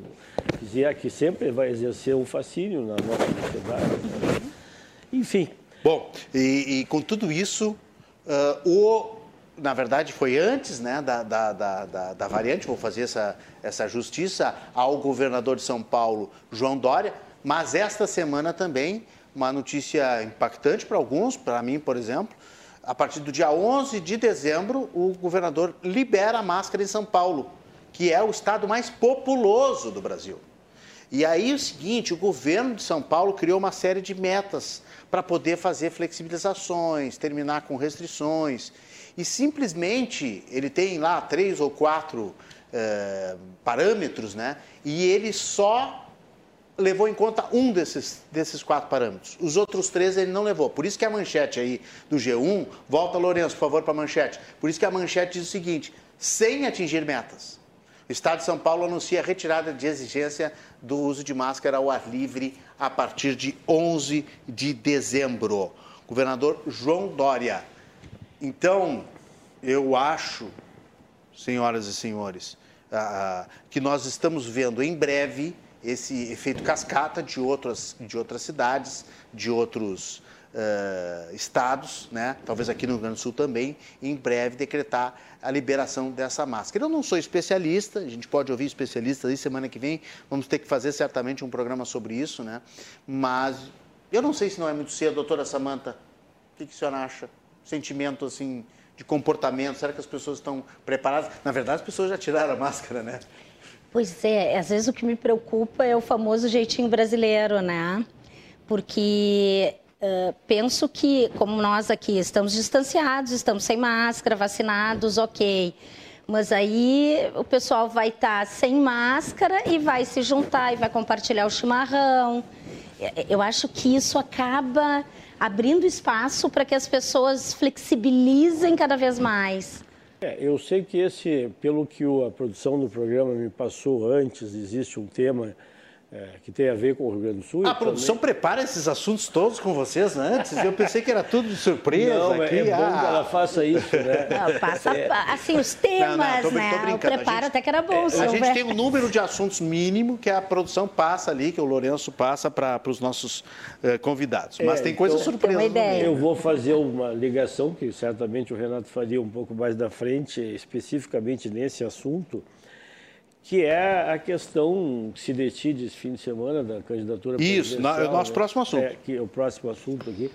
quiser, que sempre vai exercer um fascínio na nossa sociedade. Né? Enfim. Bom, e, e, com tudo isso, uh, o na verdade, foi antes né, da, da, da, da, variante, vou fazer essa, essa justiça ao governador de São Paulo, João Dória, mas esta semana também, uma notícia impactante para alguns, para mim, por exemplo, a partir do dia 11 de dezembro, o governador libera a máscara em São Paulo, que é o estado mais populoso do Brasil. E aí o seguinte, o governo de São Paulo criou uma série de metas para poder fazer flexibilizações, terminar com restrições e simplesmente ele tem lá três ou quatro é, parâmetros, né? E ele só levou em conta um desses, desses quatro parâmetros. Os outros três ele não levou. Por isso que a manchete aí do G1, volta Lourenço, por favor, para a manchete. Por isso que a manchete diz o seguinte: sem atingir metas. O Estado de São Paulo anuncia a retirada de exigência do uso de máscara ao ar livre a partir de 11 de dezembro. Governador João Dória então, eu acho, senhoras e senhores, uh, que nós estamos vendo em breve esse efeito cascata de outras, de outras cidades, de outros uh, estados, né? talvez aqui no Rio Grande do Sul também, em breve decretar a liberação dessa máscara. Eu não sou especialista, a gente pode ouvir especialistas aí semana que vem, vamos ter que fazer certamente um programa sobre isso, né? mas eu não sei se não é muito cedo, doutora Samanta, o que, que a senhora acha? Sentimento assim de comportamento? Será que as pessoas estão preparadas? Na verdade, as pessoas já tiraram a máscara, né? Pois é, às vezes o que me preocupa é o famoso jeitinho brasileiro, né? Porque uh, penso que, como nós aqui estamos distanciados, estamos sem máscara, vacinados, ok. Mas aí o pessoal vai estar tá sem máscara e vai se juntar e vai compartilhar o chimarrão. Eu acho que isso acaba abrindo espaço para que as pessoas flexibilizem cada vez mais. É, eu sei que esse, pelo que a produção do programa me passou antes, existe um tema é, que tem a ver com o Rio Grande do Sul. A produção também... prepara esses assuntos todos com vocês né? antes? Eu pensei que era tudo de surpresa. Não, aqui. é bom ah. que ela faça isso, né? Não, passa, é. assim, os temas, não, não, tô, né? Tô o preparo gente, até que era bom. É, a gente tem um número de assuntos mínimo que a produção passa ali, que o Lourenço passa para os nossos uh, convidados. Mas é, tem coisas então, surpresas. Uma ideia. Eu vou fazer uma ligação, que certamente o Renato faria um pouco mais da frente, especificamente nesse assunto que é a questão que se decide esse fim de semana da candidatura Isso, é o nosso né? próximo assunto. É, que é o próximo assunto aqui.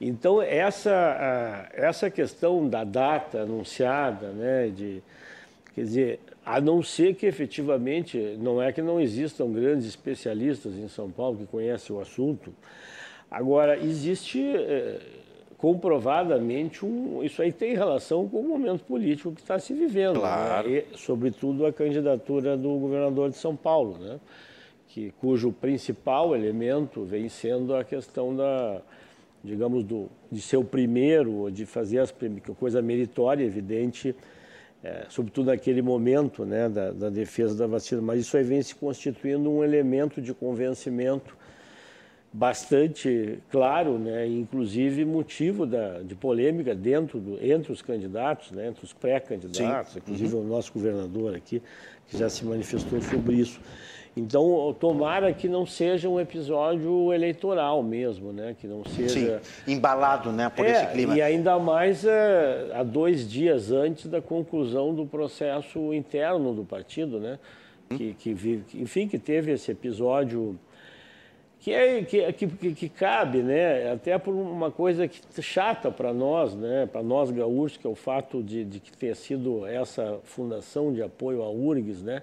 Então, essa, essa questão da data anunciada, né, de, quer dizer, a não ser que efetivamente, não é que não existam grandes especialistas em São Paulo que conhecem o assunto, agora, existe... É, comprovadamente um, isso aí tem relação com o momento político que está se vivendo. Né? Claro. Né? E, sobretudo a candidatura do governador de São Paulo, né? que, cujo principal elemento vem sendo a questão da, digamos, do, de ser o primeiro, de fazer as coisa meritória, evidente, é, sobretudo naquele momento né, da, da defesa da vacina. Mas isso aí vem se constituindo um elemento de convencimento bastante claro, né, inclusive motivo da, de polêmica dentro do, entre os candidatos, né, entre os pré-candidatos, inclusive uhum. o nosso governador aqui, que já se manifestou sobre isso. Então, tomara que não seja um episódio eleitoral mesmo, né? Que não seja... Sim, embalado né, por é, esse clima. E ainda mais é, há dois dias antes da conclusão do processo interno do partido, né? Hum. Que, que, enfim, que teve esse episódio que, é, que, que, que, cabe, né, até por uma coisa que, chata para nós, né, para nós gaúchos, que é o fato de, de que ter sido essa fundação de apoio à URGS, né,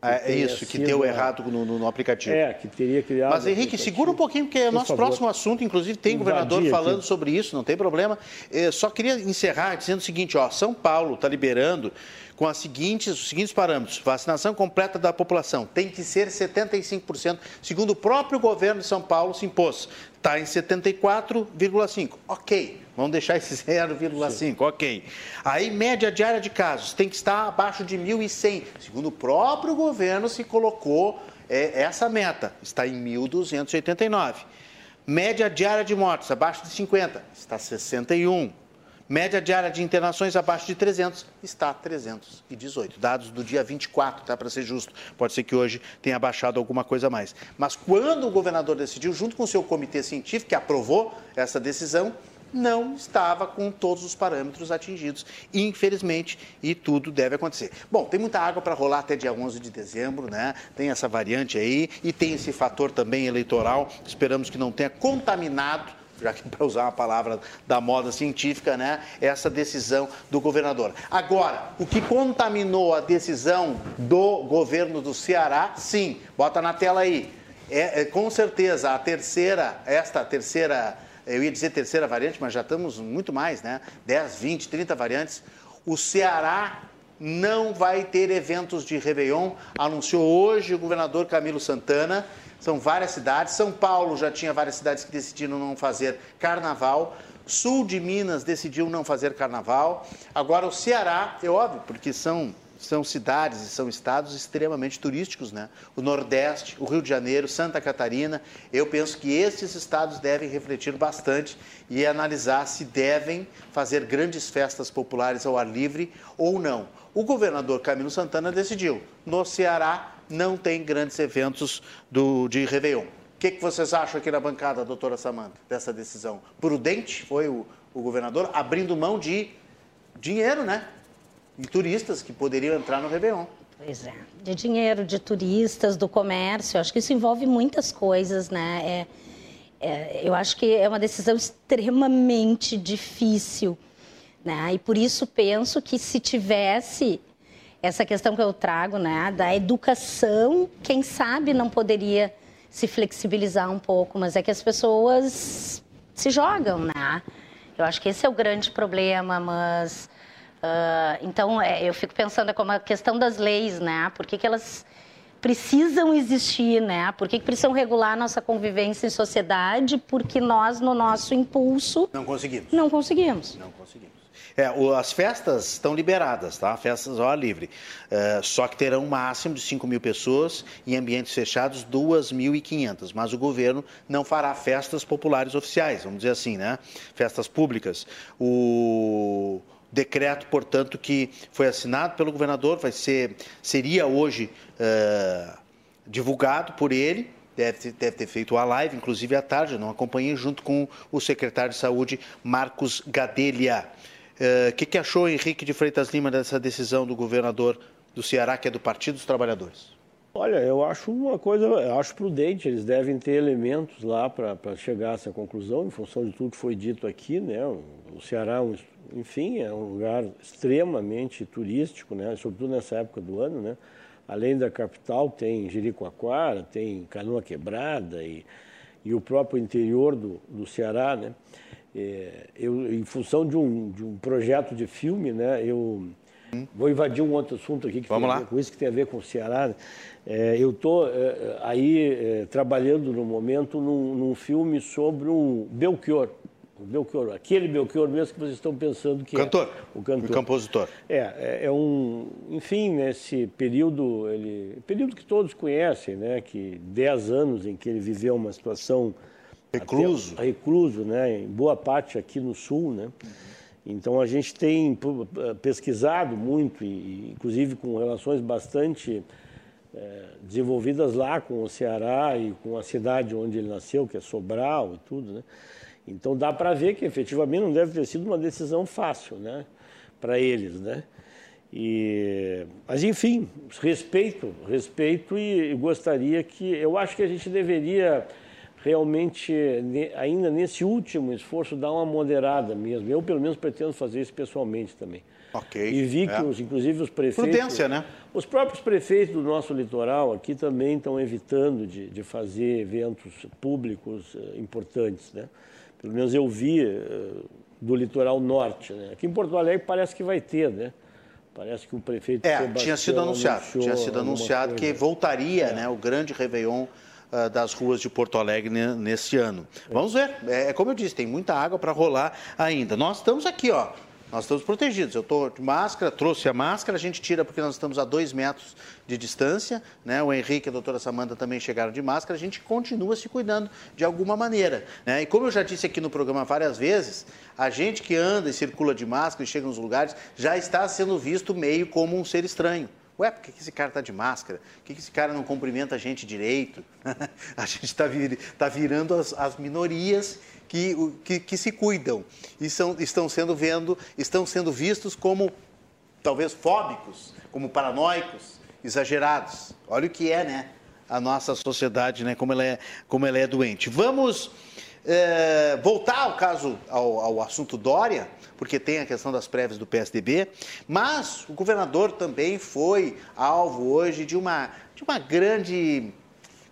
é, é isso, que deu errado no, no, aplicativo. É, que teria criado. Mas, Henrique, segura um pouquinho, porque é o nosso próximo assunto, inclusive tem Invadir governador falando aqui. sobre isso, não tem problema. Eu só queria encerrar dizendo o seguinte: ó, São Paulo está liberando com as seguintes, os seguintes parâmetros. Vacinação completa da população tem que ser 75%, segundo o próprio governo de São Paulo se impôs. Está em 74,5%. Ok, vamos deixar esse *laughs* 0,5%, ok. Aí, média diária de casos tem que estar abaixo de 1.100, segundo o próprio governo se colocou é essa meta, está em 1.289. Média diária de mortes abaixo de 50, está 61. Média diária de internações abaixo de 300 está 318. Dados do dia 24, tá? Para ser justo. Pode ser que hoje tenha baixado alguma coisa a mais. Mas quando o governador decidiu, junto com o seu comitê científico, que aprovou essa decisão, não estava com todos os parâmetros atingidos, infelizmente, e tudo deve acontecer. Bom, tem muita água para rolar até dia 11 de dezembro, né? Tem essa variante aí e tem esse fator também eleitoral, esperamos que não tenha contaminado já que *laughs* para usar uma palavra da moda científica, né, essa decisão do governador. Agora, o que contaminou a decisão do governo do Ceará, sim, bota na tela aí. É, é, com certeza a terceira, esta terceira eu ia dizer terceira variante, mas já estamos muito mais, né? 10, 20, 30 variantes. O Ceará não vai ter eventos de Réveillon, anunciou hoje o governador Camilo Santana. São várias cidades. São Paulo já tinha várias cidades que decidiram não fazer carnaval. Sul de Minas decidiu não fazer carnaval. Agora o Ceará, é óbvio, porque são são cidades e são estados extremamente turísticos, né? O Nordeste, o Rio de Janeiro, Santa Catarina. Eu penso que esses estados devem refletir bastante e analisar se devem fazer grandes festas populares ao ar livre ou não. O governador Camilo Santana decidiu. No Ceará não tem grandes eventos do, de Réveillon. O que, que vocês acham aqui na bancada, doutora Samanta, dessa decisão? Prudente foi o, o governador abrindo mão de dinheiro, né? de turistas que poderiam entrar no Réveillon. Pois é, de dinheiro, de turistas, do comércio, acho que isso envolve muitas coisas, né? É, é, eu acho que é uma decisão extremamente difícil, né? E por isso penso que se tivesse essa questão que eu trago, né, da educação, quem sabe não poderia se flexibilizar um pouco, mas é que as pessoas se jogam, né? Eu acho que esse é o grande problema, mas Uh, então, é, eu fico pensando como a questão das leis, né? Por que, que elas precisam existir, né? Por que, que precisam regular a nossa convivência em sociedade? Porque nós, no nosso impulso... Não conseguimos. Não conseguimos. Não conseguimos. É, as festas estão liberadas, tá? Festas ao ar livre. É, só que terão um máximo de 5 mil pessoas, em ambientes fechados, 2.500. Mas o governo não fará festas populares oficiais, vamos dizer assim, né? Festas públicas. O decreto, portanto, que foi assinado pelo governador, vai ser, seria hoje uh, divulgado por ele, deve ter, deve ter feito a live, inclusive à tarde, não acompanhei, junto com o secretário de Saúde, Marcos Gadelha. O uh, que, que achou Henrique de Freitas Lima dessa decisão do governador do Ceará, que é do Partido dos Trabalhadores? Olha, eu acho uma coisa, eu acho prudente, eles devem ter elementos lá para chegar a essa conclusão, em função de tudo que foi dito aqui, né? O Ceará é enfim, é um lugar extremamente turístico, né? sobretudo nessa época do ano. Né? Além da capital, tem Jericoacoara, tem Canoa Quebrada e, e o próprio interior do, do Ceará. Né? É, eu, em função de um, de um projeto de filme, né? eu vou invadir um outro assunto aqui que Vamos tem lá. com isso, que tem a ver com o Ceará. É, eu estou é, aí é, trabalhando no momento num, num filme sobre um Belchior, o Belchior, aquele Belchior mesmo que vocês estão pensando que cantor, é o cantor, o compositor. É, é, é, um, enfim, nesse período, ele, período que todos conhecem, né, que dez anos em que ele viveu uma situação recluso, até, recluso, né, em boa parte aqui no sul, né. Então a gente tem pesquisado muito, e, inclusive com relações bastante é, desenvolvidas lá com o Ceará e com a cidade onde ele nasceu, que é Sobral e tudo, né. Então dá para ver que efetivamente não deve ter sido uma decisão fácil, né, para eles, né? E, mas enfim, respeito, respeito e, e gostaria que eu acho que a gente deveria realmente ainda nesse último esforço dar uma moderada mesmo. Eu pelo menos pretendo fazer isso pessoalmente também. Ok. E vi que é. os, inclusive os prefeitos. Prudência, né? Os próprios prefeitos do nosso litoral aqui também estão evitando de, de fazer eventos públicos uh, importantes, né? Pelo menos eu vi uh, do litoral norte. Né? Aqui em Porto Alegre parece que vai ter, né? Parece que o prefeito É, Sebastião tinha sido anunciado. Tinha sido anunciado que voltaria é. né, o grande Réveillon uh, das ruas de Porto Alegre nesse ano. Vamos ver. É, é como eu disse, tem muita água para rolar ainda. Nós estamos aqui, ó nós estamos protegidos. Eu estou de máscara, trouxe a máscara, a gente tira porque nós estamos a dois metros de distância, né? O Henrique e a doutora Samanta também chegaram de máscara, a gente continua se cuidando de alguma maneira. Né? E como eu já disse aqui no programa várias vezes, a gente que anda e circula de máscara e chega nos lugares já está sendo visto meio como um ser estranho. Ué, por que esse cara está de máscara? Por que esse cara não cumprimenta a gente direito? *laughs* a gente está vir, tá virando as, as minorias que, que, que, se cuidam e são, estão, sendo vendo, estão sendo vistos como talvez fóbicos, como paranoicos, exagerados. Olha o que é, né? A nossa sociedade, né? Como ela é, como ela é doente. Vamos é, voltar ao caso, ao, ao assunto Dória porque tem a questão das prévias do PSDB, mas o governador também foi alvo hoje de uma, de uma grande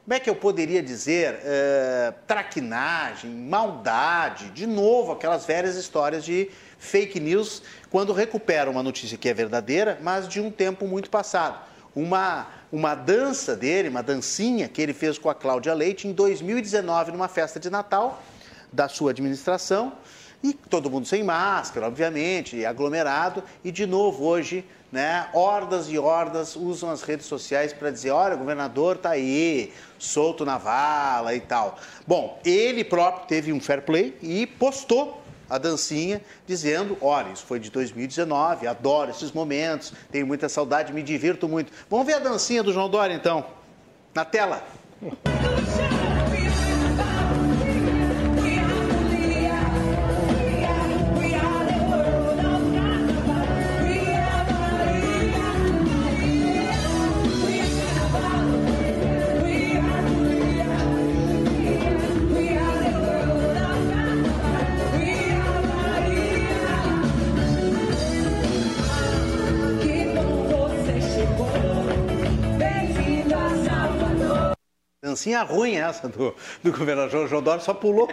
como é que eu poderia dizer, é, traquinagem, maldade, de novo, aquelas velhas histórias de fake news, quando recupera uma notícia que é verdadeira, mas de um tempo muito passado. Uma, uma dança dele, uma dancinha que ele fez com a Cláudia Leite em 2019, numa festa de Natal da sua administração, e todo mundo sem máscara, obviamente, aglomerado. E, de novo, hoje, né, hordas e hordas usam as redes sociais para dizer: olha, o governador está aí, solto na vala e tal. Bom, ele próprio teve um fair play e postou a dancinha, dizendo: olha, isso foi de 2019, adoro esses momentos, tenho muita saudade, me divirto muito. Vamos ver a dancinha do João Dória, então, na tela. *laughs* dancinha ruim essa do, do governador João Dória, só pulou,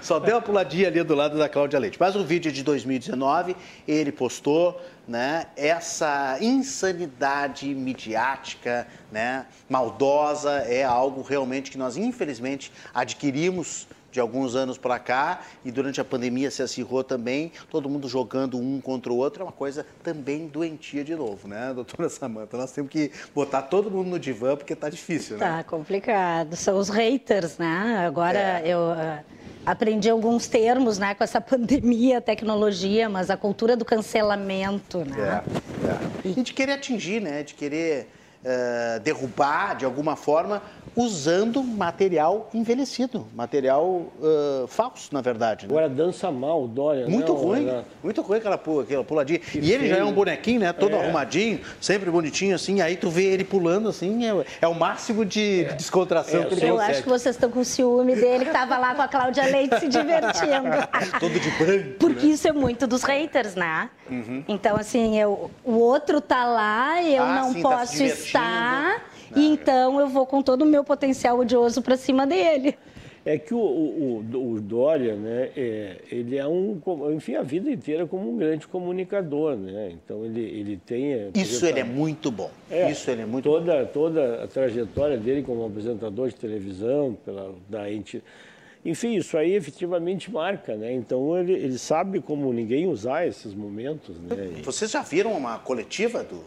só deu uma puladinha ali do lado da Cláudia Leite. Mas o vídeo de 2019, ele postou né, essa insanidade midiática, né, maldosa, é algo realmente que nós, infelizmente, adquirimos de alguns anos para cá e durante a pandemia se acirrou também, todo mundo jogando um contra o outro, é uma coisa também doentia de novo, né, doutora Samanta? Nós temos que botar todo mundo no divã porque está difícil, né? Tá complicado, são os haters, né? Agora é. eu uh, aprendi alguns termos, né, com essa *laughs* pandemia, tecnologia, mas a cultura do cancelamento, né? É, é. E de querer atingir, né, de querer uh, derrubar de alguma forma usando material envelhecido, material uh, falso, na verdade. Né? Agora dança mal Dória, Muito né? ruim, Era... muito ruim aquela, aquela puladinha. Que e ele já é um bonequinho, né? Todo é. arrumadinho, sempre bonitinho assim, aí tu vê ele pulando assim, é, é o máximo de, de descontração é, que ele Eu consegue. acho que vocês estão com ciúme dele, que estava lá com a Cláudia Leite se divertindo. *laughs* Todo de branco. Porque né? isso é muito dos haters, né? Uhum. Então, assim, eu, o outro tá lá, eu ah, não sim, tá posso tá estar e então eu vou com todo o meu potencial odioso para cima dele. É que o, o, o Dória, né, é, ele é um, enfim, a vida inteira como um grande comunicador, né? Então ele, ele tem... É, Isso ele é muito bom. É, Isso ele é muito toda, bom. Toda a trajetória dele como apresentador de televisão, pela, da ente, enfim, isso aí efetivamente marca, né? Então ele, ele sabe como ninguém usar esses momentos, né? Vocês já viram uma coletiva do,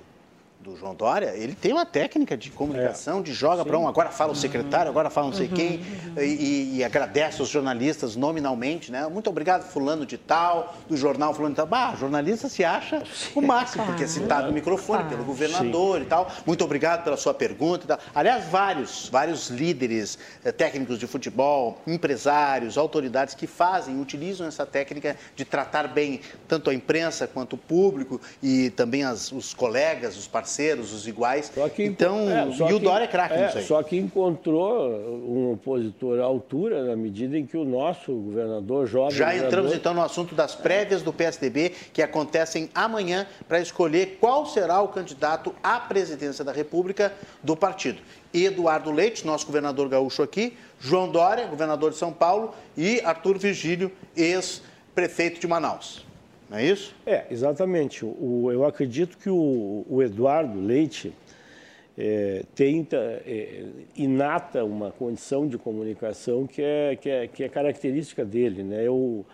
do João Dória, ele tem uma técnica de comunicação, é. de joga para um, agora fala o secretário, agora fala não sei uhum. quem, uhum. E, e, agradece os jornalistas nominalmente, né? Muito obrigado, fulano de tal, do jornal fulano de tal. Bah, jornalista se acha o máximo, porque é citado no microfone pelo governador Sim. e tal. Muito obrigado pela sua pergunta e tal. Aliás, vários, vários líderes eh, técnicos de futebol, empresários, autoridades que fazem, utilizam essa técnica de tratar bem tanto a imprensa quanto o público e também as, os colegas, os parceiros parceiros, os iguais. Que, então, é, e o Dória é craque é, nisso aí. Só que encontrou um opositor à altura na medida em que o nosso governador jovem. Já governador... entramos então no assunto das prévias do PSDB, que acontecem amanhã para escolher qual será o candidato à presidência da República do partido. Eduardo Leite, nosso governador gaúcho aqui, João Dória, governador de São Paulo, e Arthur Virgílio, ex-prefeito de Manaus. Não é isso? É, exatamente. O, eu acredito que o, o Eduardo Leite é, tenta, é, inata uma condição de comunicação que é, que é, que é característica dele. Né? Eu,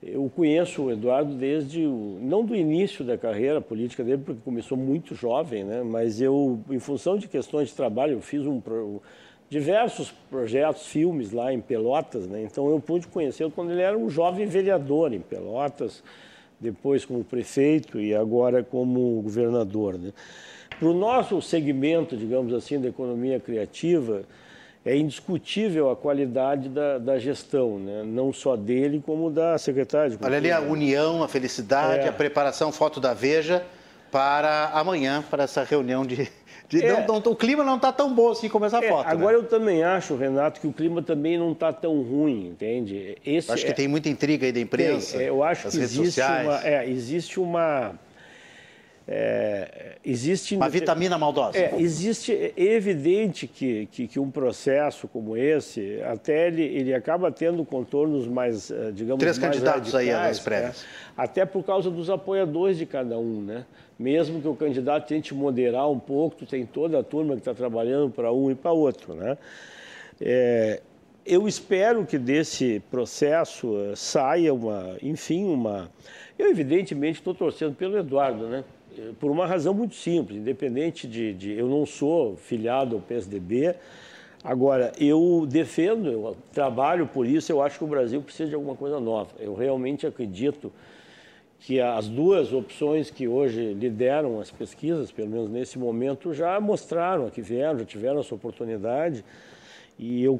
eu conheço o Eduardo desde o, não do início da carreira política dele, porque começou muito jovem, né? Mas eu, em função de questões de trabalho, eu fiz um, diversos projetos, filmes lá em Pelotas, né? Então eu pude conhecê-lo quando ele era um jovem vereador em Pelotas, depois como prefeito e agora como governador, né? Para o nosso segmento, digamos assim, da economia criativa, é indiscutível a qualidade da, da gestão, né? não só dele, como da secretária de Cultura. Olha ali a união, a felicidade, é. a preparação, foto da Veja, para amanhã, para essa reunião de. De é. não, não, o clima não está tão bom assim como essa é, foto. Agora né? eu também acho, Renato, que o clima também não está tão ruim, entende? Esse acho que é tem muita intriga aí da imprensa. Tem, é, eu acho que existe uma, é, existe uma é, existe uma vitamina maldosa. É, existe é evidente que, que, que, um processo como esse até ele, ele acaba tendo contornos mais eh, digamos três mais candidatos radicais, aí nas prévias até por causa dos apoiadores de cada um, né? Mesmo que o candidato tente moderar um pouco, tu tem toda a turma que está trabalhando para um e para outro, né? É, eu espero que desse processo eh, saia uma, enfim, uma. Eu evidentemente estou torcendo pelo Eduardo, né? por uma razão muito simples, independente de, de, Eu não sou filiado ao PSDB, agora, eu defendo, eu trabalho por isso, eu acho que o Brasil precisa de alguma coisa nova. Eu realmente acredito que as duas opções que hoje lideram as pesquisas, pelo menos nesse momento, já mostraram que vieram, já tiveram essa oportunidade. E eu,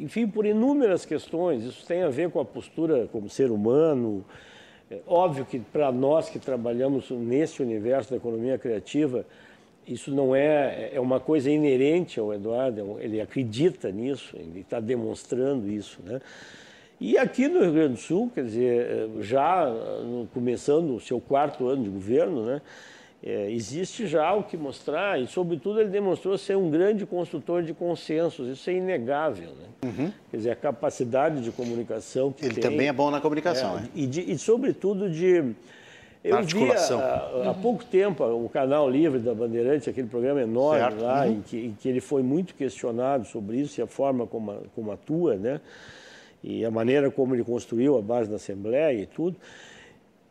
enfim, por inúmeras questões, isso tem a ver com a postura como ser humano, é óbvio que para nós que trabalhamos nesse universo da economia criativa, isso não é, é uma coisa inerente ao Eduardo, é ele acredita nisso, ele está demonstrando isso. Né? E aqui no Rio Grande do Sul, quer dizer, já começando o seu quarto ano de governo, né, é, existe já o que mostrar e, sobretudo, ele demonstrou ser um grande construtor de consensos. Isso é inegável. Né? Uhum. Quer dizer, a capacidade de comunicação que ele tem. Ele também é bom na comunicação. É, né? e, de, e, sobretudo, de. Eu vi há, há, pouco tempo o canal Livre da Bandeirantes, aquele programa enorme certo. lá, uhum. em, que, em, que, ele foi muito questionado sobre isso e a forma como, como atua, né? E a maneira como ele construiu a base da Assembleia e tudo.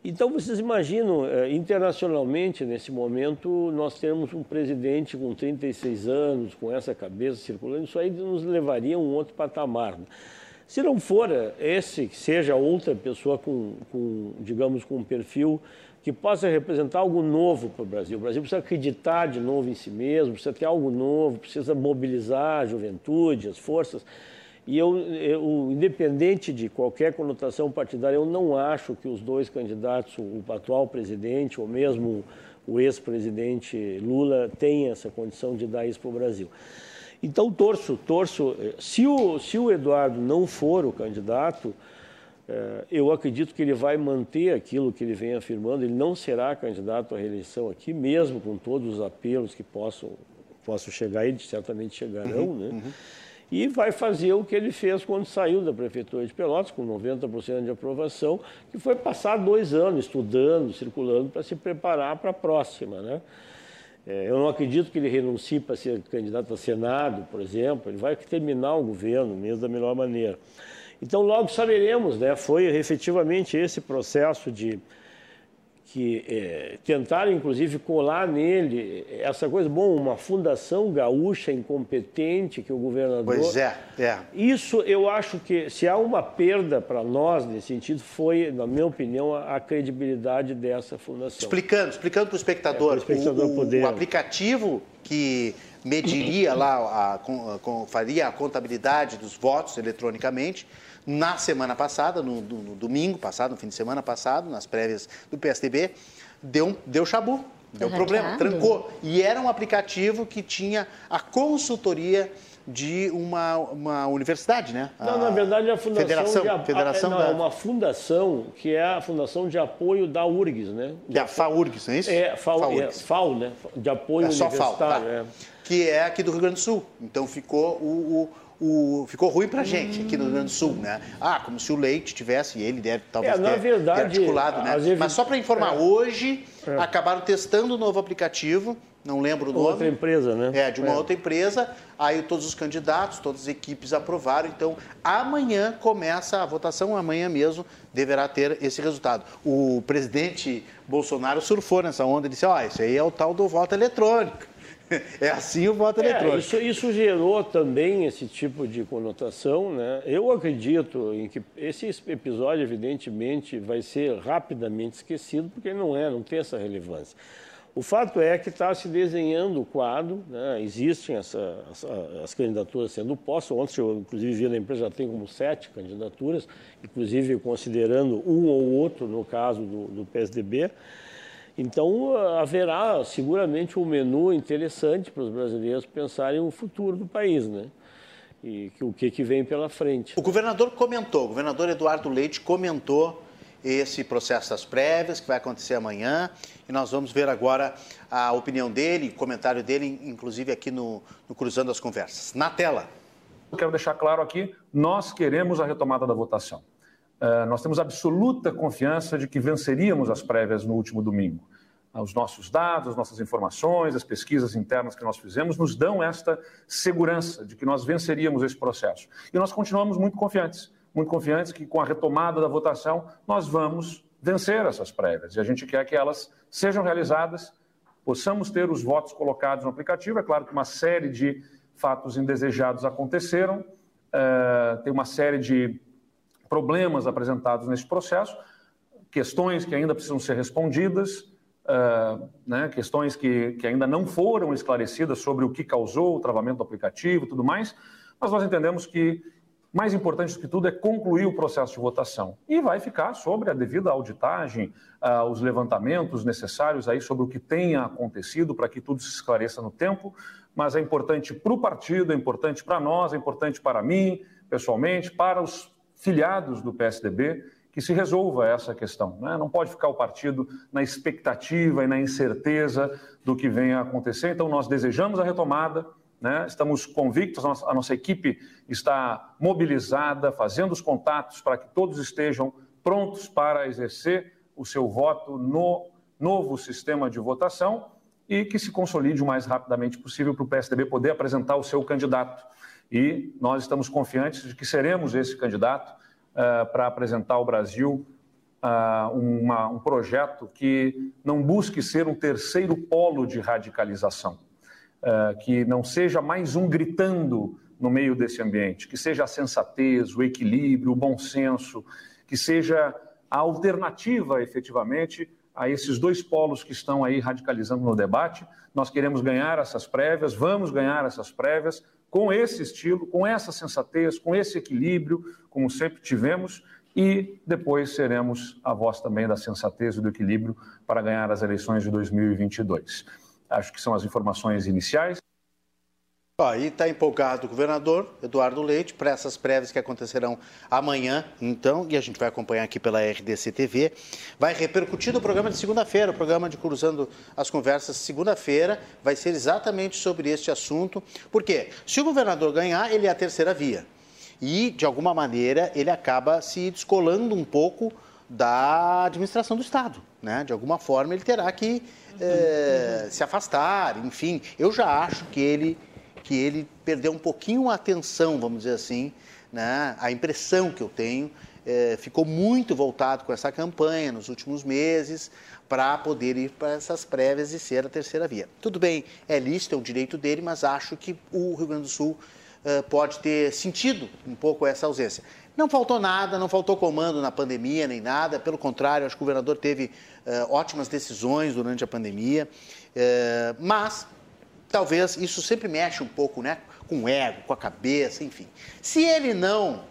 Então, vocês imaginam, eh, internacionalmente, nesse momento, nós temos um presidente com 36 anos, com essa cabeça circulando, isso aí nos levaria a um outro patamar. Né? Se não for eh, esse, que seja outra pessoa com, com, digamos, com um perfil que possa representar algo novo para o Brasil. O Brasil precisa acreditar de novo em si mesmo, precisa ter algo novo, precisa mobilizar a juventude, as forças. E eu, eu, independente de qualquer conotação partidária, eu não acho que os dois candidatos, o atual presidente ou mesmo o ex-presidente Lula, tenham essa condição de dar isso para o Brasil. Então, torço, torço. Se o, se o Eduardo não for o candidato, eh, eu acredito que ele vai manter aquilo que ele vem afirmando, ele não será candidato à reeleição aqui, mesmo com todos os apelos que possam, possam chegar, e certamente chegarão, uhum, né? Uhum e vai fazer o que ele fez quando saiu da Prefeitura de Pelotas, com 90% de aprovação, que foi passar dois anos estudando, circulando, para se preparar para a próxima. Né? É, eu não acredito que ele renuncie para ser candidato a Senado, por exemplo, ele vai terminar o governo mesmo da melhor maneira. Então, logo saberemos, né? foi efetivamente esse processo de que é, tentaram, inclusive, colar nele essa coisa, bom, uma fundação gaúcha incompetente que o governador... Pois é, é. Isso, eu acho que, se há uma perda para nós nesse sentido, foi, na minha opinião, a, a credibilidade dessa fundação. Explicando, explicando para o espectador, espectador o, o, o aplicativo que mediria lá, a, a, faria a contabilidade dos votos eletronicamente, na semana passada, no, no, no, domingo passado, no fim de semana passado, nas prévias do PSDB, deu, deu chabu, deu tá problema, trancou. E era um aplicativo que tinha a consultoria de uma, uma universidade, né? Não, na verdade é a fundação Federação, de, Federação não, da... é uma fundação que é a fundação de apoio da URGS, né? De, é a FAURGS, não é isso? É, FAU, FAURGS. É, FAU, né? De apoio é só universitário. FAU, tá. é. Que é aqui do Rio Grande do Sul. Então ficou o, o o, ficou ruim para a gente aqui no Rio Grande do Sul, né? Ah, como se o Leite tivesse, e ele deve talvez é, na ter, verdade, ter articulado, né? Ev... Mas só para informar, é. hoje é. acabaram testando o novo aplicativo, não lembro o nome. Outra empresa, né? É, de uma é. outra empresa. Aí todos os candidatos, todas as equipes aprovaram. Então, amanhã começa a votação, amanhã mesmo deverá ter esse resultado. O presidente Bolsonaro surfou nessa onda e disse: Ó, oh, isso aí é o tal do voto eletrônico. *laughs* É assim o voto é, eletrônico. Isso, isso, gerou também esse tipo de conotação. Né? Eu acredito em que esse episódio, evidentemente, vai ser rapidamente esquecido, porque não é, não tem essa relevância. O fato é que está se desenhando o quadro, né? existem essa, as, as, candidaturas sendo postas. Ontem, eu, inclusive, vi na empresa já tem como sete candidaturas, inclusive considerando um ou outro no caso do, do PSDB. Então, haverá seguramente um menu interessante para os brasileiros pensarem no futuro do país, né? E o que, que vem pela frente. O governador comentou, o governador Eduardo Leite comentou esse processo das prévias, que vai acontecer amanhã, e nós vamos ver agora a opinião dele, o comentário dele, inclusive aqui no, no Cruzando as Conversas. Na tela. Eu quero deixar claro aqui, nós queremos a retomada da votação. Uh, nós temos absoluta confiança de que venceríamos as prévias no último domingo. Uh, os nossos dados, as nossas informações, as pesquisas internas que nós fizemos nos dão esta segurança de que nós venceríamos esse processo. E nós continuamos muito confiantes muito confiantes que com a retomada da votação nós vamos vencer essas prévias. E a gente quer que elas sejam realizadas, possamos ter os votos colocados no aplicativo. É claro que uma série de fatos indesejados aconteceram, uh, tem uma série de problemas apresentados nesse processo, questões que ainda precisam ser respondidas, uh, né, questões que, que ainda não foram esclarecidas sobre o que causou o travamento do aplicativo e tudo mais, mas nós entendemos que mais importante do que tudo é concluir o processo de votação. E vai ficar sobre a devida auditagem, uh, os levantamentos necessários aí sobre o que tenha acontecido para que tudo se esclareça no tempo. Mas é importante para o partido, é importante para nós, é importante para mim, pessoalmente, para os filiados do PSDB, que se resolva essa questão. Né? Não pode ficar o partido na expectativa e na incerteza do que venha a acontecer. Então, nós desejamos a retomada né? Estamos convictos, a nossa, a nossa equipe está mobilizada, fazendo os contatos para que todos estejam prontos para exercer o seu voto no novo sistema de votação e que se consolide o mais rapidamente possível para o PSDB poder apresentar o seu candidato. E nós estamos confiantes de que seremos esse candidato uh, para apresentar ao Brasil uh, uma, um projeto que não busque ser um terceiro polo de radicalização, uh, que não seja mais um gritando no meio desse ambiente, que seja a sensatez, o equilíbrio, o bom senso, que seja a alternativa efetivamente a esses dois polos que estão aí radicalizando no debate. Nós queremos ganhar essas prévias, vamos ganhar essas prévias com esse estilo, com essa sensatez, com esse equilíbrio, como sempre tivemos, e depois seremos a voz também da sensatez e do equilíbrio para ganhar as eleições de 2022. Acho que são as informações iniciais. Aí está empolgado o governador Eduardo Leite para essas prévias que acontecerão amanhã, então, e a gente vai acompanhar aqui pela RDC TV. Vai repercutir no programa de segunda-feira, o programa de Cruzando as Conversas, segunda-feira, vai ser exatamente sobre este assunto. Porque se o governador ganhar, ele é a terceira via. E, de alguma maneira, ele acaba se descolando um pouco da administração do Estado. Né? De alguma forma, ele terá que é, se afastar, enfim. Eu já acho que ele, que ele perdeu um pouquinho a atenção, vamos dizer assim, né? a impressão que eu tenho, é, ficou muito voltado com essa campanha nos últimos meses para poder ir para essas prévias e ser a terceira via. Tudo bem, é lícito, é um direito dele, mas acho que o Rio Grande do Sul é, pode ter sentido um pouco essa ausência. Não faltou nada, não faltou comando na pandemia nem nada, pelo contrário, acho que o governador teve uh, ótimas decisões durante a pandemia, uh, mas talvez isso sempre mexe um pouco né, com o ego, com a cabeça, enfim. Se ele não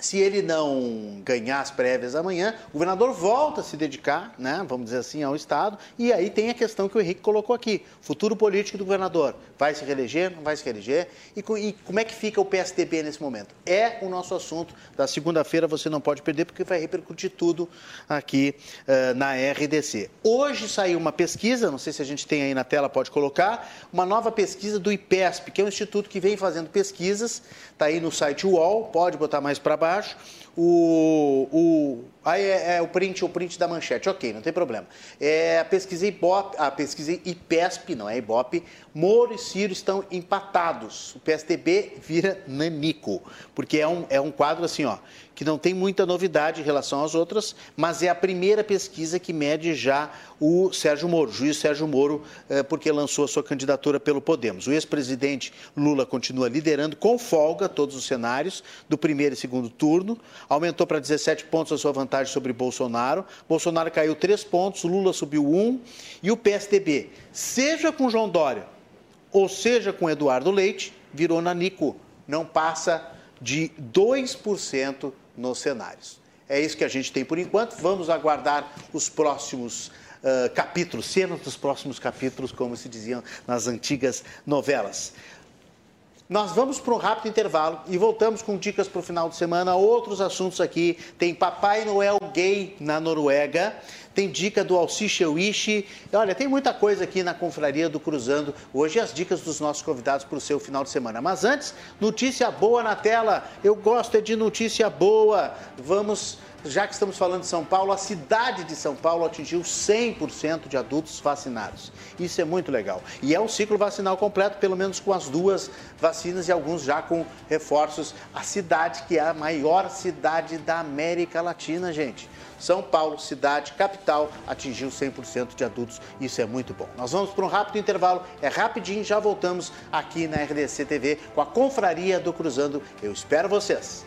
se ele não ganhar as prévias amanhã, o governador volta a se dedicar, né, vamos dizer assim, ao Estado. E aí tem a questão que o Henrique colocou aqui: futuro político do governador. Vai se reeleger, não vai se reeleger? E, e como é que fica o PSDB nesse momento? É o nosso assunto da segunda-feira, você não pode perder, porque vai repercutir tudo aqui uh, na RDC. Hoje saiu uma pesquisa, não sei se a gente tem aí na tela, pode colocar, uma nova pesquisa do IPESP, que é um instituto que vem fazendo pesquisas, está aí no site UOL, pode botar mais para baixo o, o, aí é, é, o print, o print da manchete, ok, não tem problema. É, a pesquisa Ibope, a pesquisa IPESP, não é Ibope, Moro e Ciro estão empatados. O PSDB vira nanico, porque é um, é um quadro assim, ó, que não tem muita novidade em relação às outras, mas é a primeira pesquisa que mede já o Sérgio Moro, o juiz Sérgio Moro, eh, porque lançou a sua candidatura pelo Podemos. O ex-presidente Lula continua liderando com folga todos os cenários do primeiro e segundo turno, aumentou para 17 pontos a sua vantagem sobre Bolsonaro. Bolsonaro caiu 3 pontos, Lula subiu 1 e o PSDB, seja com João Dória ou seja com Eduardo Leite, virou nanico, não passa de 2% nos cenários. É isso que a gente tem por enquanto. Vamos aguardar os próximos uh, capítulos, cenas dos próximos capítulos, como se diziam nas antigas novelas. Nós vamos para um rápido intervalo e voltamos com dicas para o final de semana. Outros assuntos aqui. Tem Papai Noel gay na Noruega. Tem dica do Alciche Wish. Olha, tem muita coisa aqui na Confraria do Cruzando. Hoje as dicas dos nossos convidados para o seu final de semana. Mas antes, notícia boa na tela. Eu gosto é de notícia boa. Vamos já que estamos falando de São Paulo, a cidade de São Paulo atingiu 100% de adultos vacinados. Isso é muito legal. E é um ciclo vacinal completo, pelo menos com as duas vacinas e alguns já com reforços. A cidade que é a maior cidade da América Latina, gente. São Paulo, cidade, capital, atingiu 100% de adultos. Isso é muito bom. Nós vamos para um rápido intervalo. É rapidinho, já voltamos aqui na RDC TV com a Confraria do Cruzando. Eu espero vocês.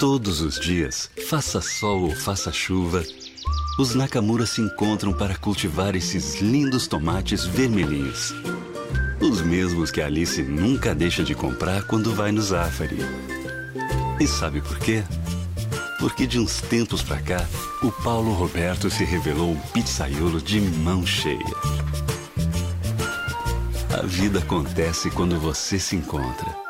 Todos os dias, faça sol ou faça chuva, os Nakamura se encontram para cultivar esses lindos tomates vermelhinhos. Os mesmos que Alice nunca deixa de comprar quando vai no Zafari. E sabe por quê? Porque de uns tempos pra cá, o Paulo Roberto se revelou um pizzaiolo de mão cheia. A vida acontece quando você se encontra.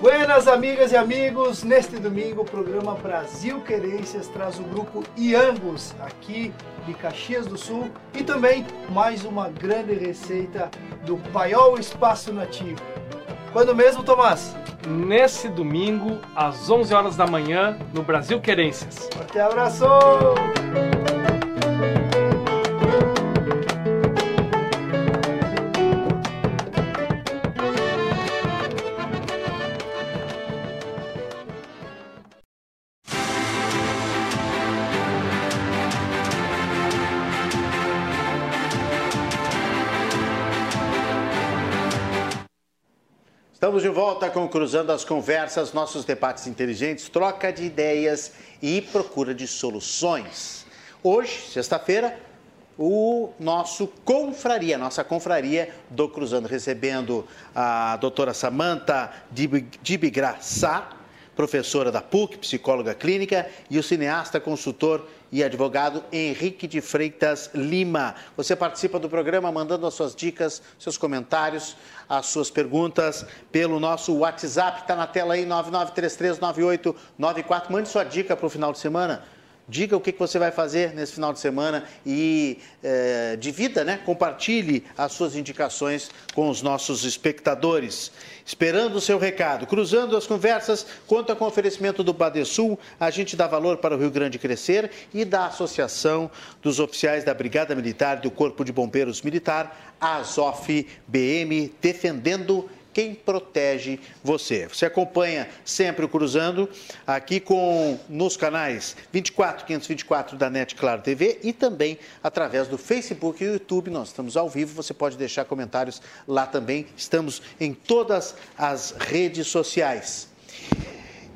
Buenas amigas e amigos, neste domingo o programa Brasil Querências traz o grupo Iangos aqui de Caxias do Sul e também mais uma grande receita do Paiol Espaço Nativo. Quando mesmo, Tomás? Nesse domingo, às 11 horas da manhã, no Brasil Querências. Forte abraço! Estamos de volta com Cruzando as Conversas, nossos debates inteligentes, troca de ideias e procura de soluções. Hoje, sexta-feira, o nosso confraria, nossa confraria do Cruzando, recebendo a doutora Samanta Dibigraçá, professora da PUC, psicóloga clínica, e o cineasta, consultor e advogado Henrique de Freitas Lima. Você participa do programa mandando as suas dicas, seus comentários, as suas perguntas pelo nosso WhatsApp, está na tela aí, 99339894. Mande sua dica para o final de semana. Diga o que você vai fazer nesse final de semana e é, divida, né? compartilhe as suas indicações com os nossos espectadores. Esperando o seu recado. Cruzando as conversas, conta com o oferecimento do Badesul, agente dá valor para o Rio Grande crescer, e da Associação dos Oficiais da Brigada Militar do Corpo de Bombeiros Militar, ASOF BM, defendendo quem protege você. Você acompanha sempre o Cruzando aqui com nos canais 24 524 da NET Claro TV e também através do Facebook e YouTube. Nós estamos ao vivo, você pode deixar comentários lá também. Estamos em todas as redes sociais.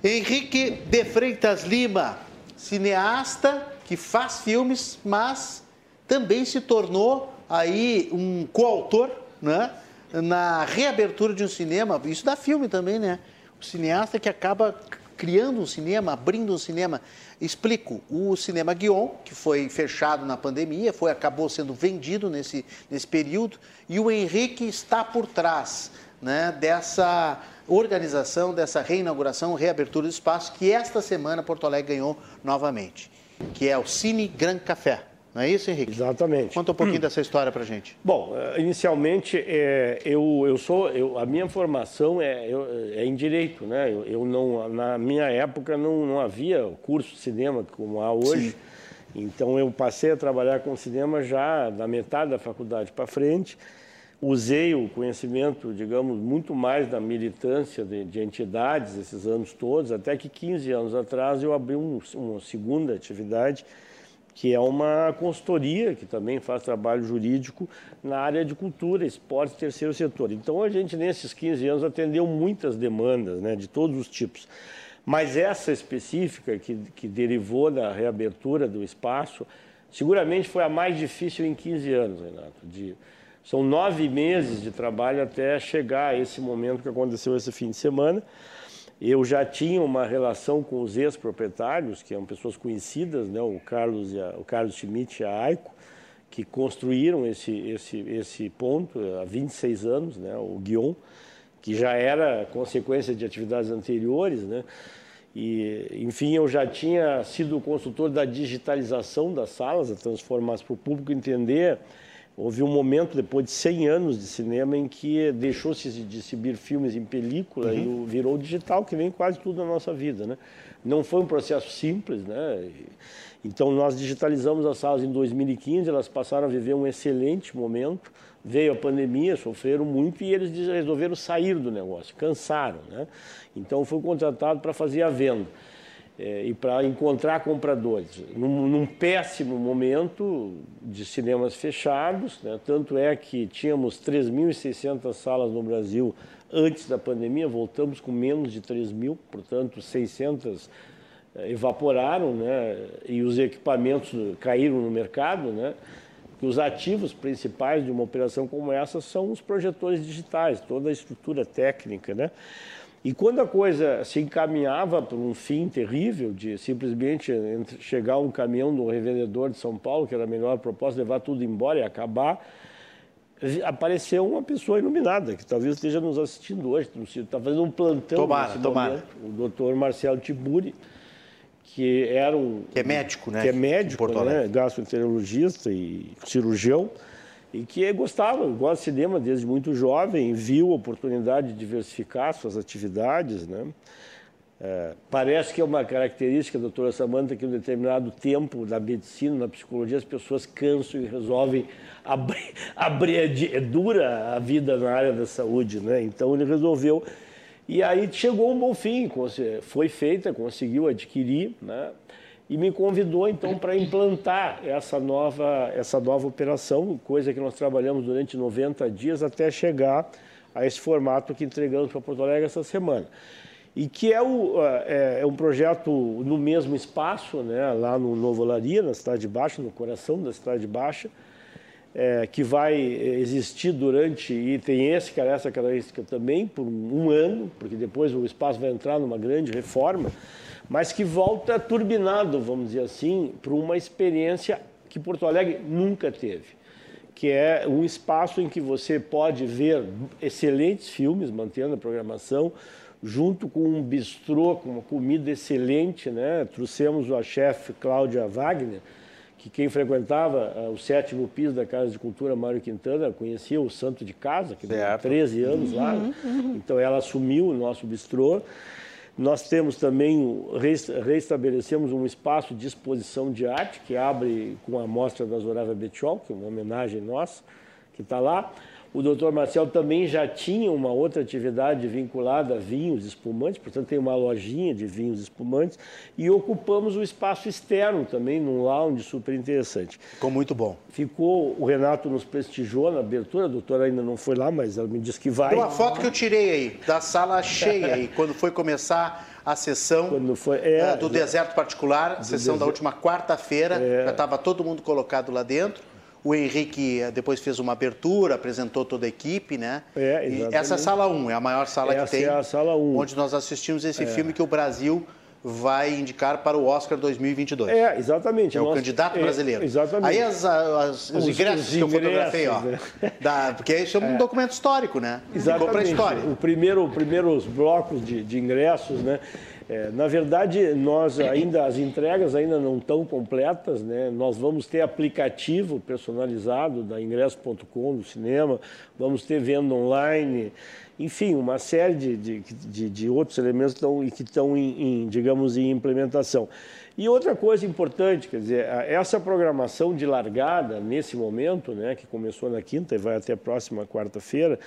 Henrique de Freitas Lima, cineasta que faz filmes, mas também se tornou aí um coautor, né? Na reabertura de um cinema, isso dá filme também, né? O cineasta que acaba criando um cinema, abrindo um cinema. Explico, o Cinema Guion, que foi fechado na pandemia, foi acabou sendo vendido nesse, nesse período, e o Henrique está por trás né, dessa organização, dessa reinauguração, reabertura do espaço, que esta semana Porto Alegre ganhou novamente, que é o Cine Gran Café. Não é isso, Henrique? Exatamente. Conta um pouquinho hum. dessa história para gente. Bom, eh, inicialmente, é, eu, eu sou, eu, a minha formação é, eu, é em direito, né? Eu, eu, não, na minha época não, não havia curso de cinema como há hoje. Sim. Então eu passei a trabalhar com cinema já da metade da faculdade para frente. Usei o conhecimento, digamos, muito mais da militância de, de, entidades esses anos todos, até que 15 anos atrás eu abri um, uma segunda atividade que é uma consultoria que também faz trabalho jurídico na área de cultura, esporte terceiro setor. Então a gente nesses 15 anos atendeu muitas demandas, né, de todos os tipos. Mas essa específica que, que derivou da reabertura do espaço, seguramente foi a mais difícil em 15 anos, Renato. De, são nove meses de trabalho até chegar a esse momento que aconteceu esse fim de semana. Eu já tinha uma relação com os ex-proprietários, que são pessoas conhecidas, né, o Carlos, a, o Carlos Schmidt e a Aiko, que construíram esse, esse, esse ponto há 26 anos, né, o Guion, que já era consequência de atividades anteriores, né, e, enfim, eu já tinha sido consultor da digitalização das salas, a transformar para o público entender Houve um momento, depois de 100 anos de cinema, em que deixou-se de exibir filmes em película uhum. e virou digital, que vem quase tudo na nossa vida. Né? Não foi um processo simples. Né? Então, nós digitalizamos as salas em 2015, elas passaram a viver um excelente momento. Veio a pandemia, sofreram muito e eles resolveram sair do negócio, cansaram. Né? Então, fui contratado para fazer a venda é, e para encontrar compradores. Num, num, péssimo momento de cinemas fechados, né? tanto é que tínhamos 3.600 salas no Brasil antes da pandemia, voltamos com menos de 3 mil, portanto 600 é, evaporaram né? e os equipamentos caíram no mercado. Né? os ativos principais de uma operação como essa são os projetores digitais, toda a estrutura técnica. Né? E quando a coisa se encaminhava para um fim terrível, de simplesmente chegar um caminhão do revendedor de São Paulo, que era a melhor proposta, levar tudo embora e acabar, apareceu uma pessoa iluminada, que talvez esteja nos assistindo hoje, está fazendo um plantão tomara, tomara. Momento, o doutor Marcelo Tiburi, que era um... Que é médico, né? Que é médico, né? gastroenterologista e cirurgião, e que gostava, gosta de cinema desde muito jovem, viu a oportunidade de diversificar suas atividades, né? É, parece que é uma característica, doutora Samanta, que em um determinado tempo da medicina, na psicologia, as pessoas cansam e resolvem abrir, *laughs* abrir é dura a vida na área da saúde, né? Então ele resolveu e aí chegou um bom fim, foi feita, conseguiu adquirir, né? E me convidou então para implantar essa nova, essa nova operação, coisa que nós trabalhamos durante 90 dias até chegar a esse formato que entregamos para Porto Alegre essa semana. E que é, o, é, é, um projeto no mesmo espaço, né, lá no Novo Olaria, na Cidade Baixa, no coração da Cidade Baixa, é, que vai existir durante, e tem esse, essa característica também, por um ano, porque depois o espaço vai entrar numa grande reforma, mas que volta turbinado, vamos dizer assim, para uma experiência que Porto Alegre nunca teve, que é um espaço em que você pode ver excelentes filmes, mantendo a programação, junto com um bistrô com uma comida excelente, né? Trouxemos a chefe Cláudia Wagner, que quem frequentava uh, o sétimo piso da Casa de Cultura Mário Quintana conhecia o Santo de Casa, que tem 13 anos lá. Uhum, uhum. Então ela assumiu o nosso bistrô. Nós temos também, reestabelecemos um espaço de exposição de arte que abre com a mostra da Zorava Betiol, que é uma homenagem nossa, que está lá. O doutor Marcel também já tinha uma outra atividade vinculada a vinhos espumantes, portanto tem uma lojinha de vinhos espumantes e ocupamos o espaço externo também num lounge super interessante. Ficou muito bom. Ficou, o Renato nos prestigiou na abertura, a doutora ainda não foi lá, mas ela me disse que vai. Tem uma foto que eu tirei aí, da sala cheia aí, *laughs* quando foi começar a sessão foi, é, uh, do deserto particular, a sessão da última quarta-feira, é, já estava todo mundo colocado lá dentro. O Henrique eh, depois fez uma abertura, apresentou toda a equipe, né? É, exatamente. E essa é a sala 1, é a maior sala essa que tem. é a sala 1. Onde nós assistimos esse é. filme que o Brasil vai indicar para o Oscar 2022. É, exatamente. É o candidato é, brasileiro. Exatamente. Aí as, as, os, os, ingressos os, que eu fotografei, ó. Né? *laughs* Da, porque isso é um é. documento histórico, né? Exatamente. Ficou para a história. O primeiro, primeiros blocos de, de ingressos, né? É, na verdade, nós ainda as entregas ainda não estão completas, né? Nós vamos ter aplicativo personalizado da ingresso.com do cinema, vamos ter venda online, enfim, uma série de, de, de, de outros elementos estão, que estão em, em, digamos, em implementação. E outra coisa importante, quer dizer, essa programação de largada nesse momento, né, que começou na quinta e vai até a próxima quarta-feira,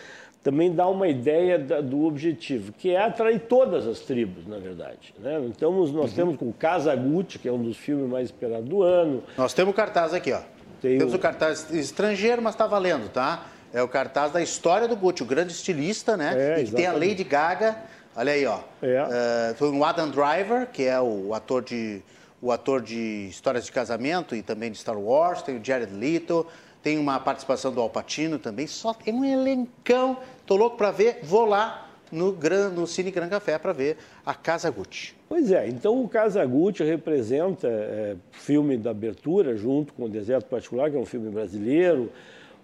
também dá uma ideia da, do objetivo, que é atrair todas as tribos, na verdade. Né? Então, nós uhum. temos com Casa Gucci, que é um dos filmes mais esperados do ano. Nós temos o cartaz aqui, ó. Tem temos o... o cartaz estrangeiro, mas está valendo, tá? É o cartaz da história do Gucci, o grande estilista, né? É, e que tem a Lady Gaga, olha aí, ó. É. Uh, foi o Adam Driver, que é o ator de o ator de Histórias de Casamento e também de Star Wars, tem o Jared Leto, tem uma participação do Alpatino também, só tem um elencão. Tô louco para ver, vou lá no, Gran, no Cine Gran Café para ver a Casa Gucci. Pois é, então o Casa Gucci representa é, filme da abertura, junto com o Deserto Particular, que é um filme brasileiro,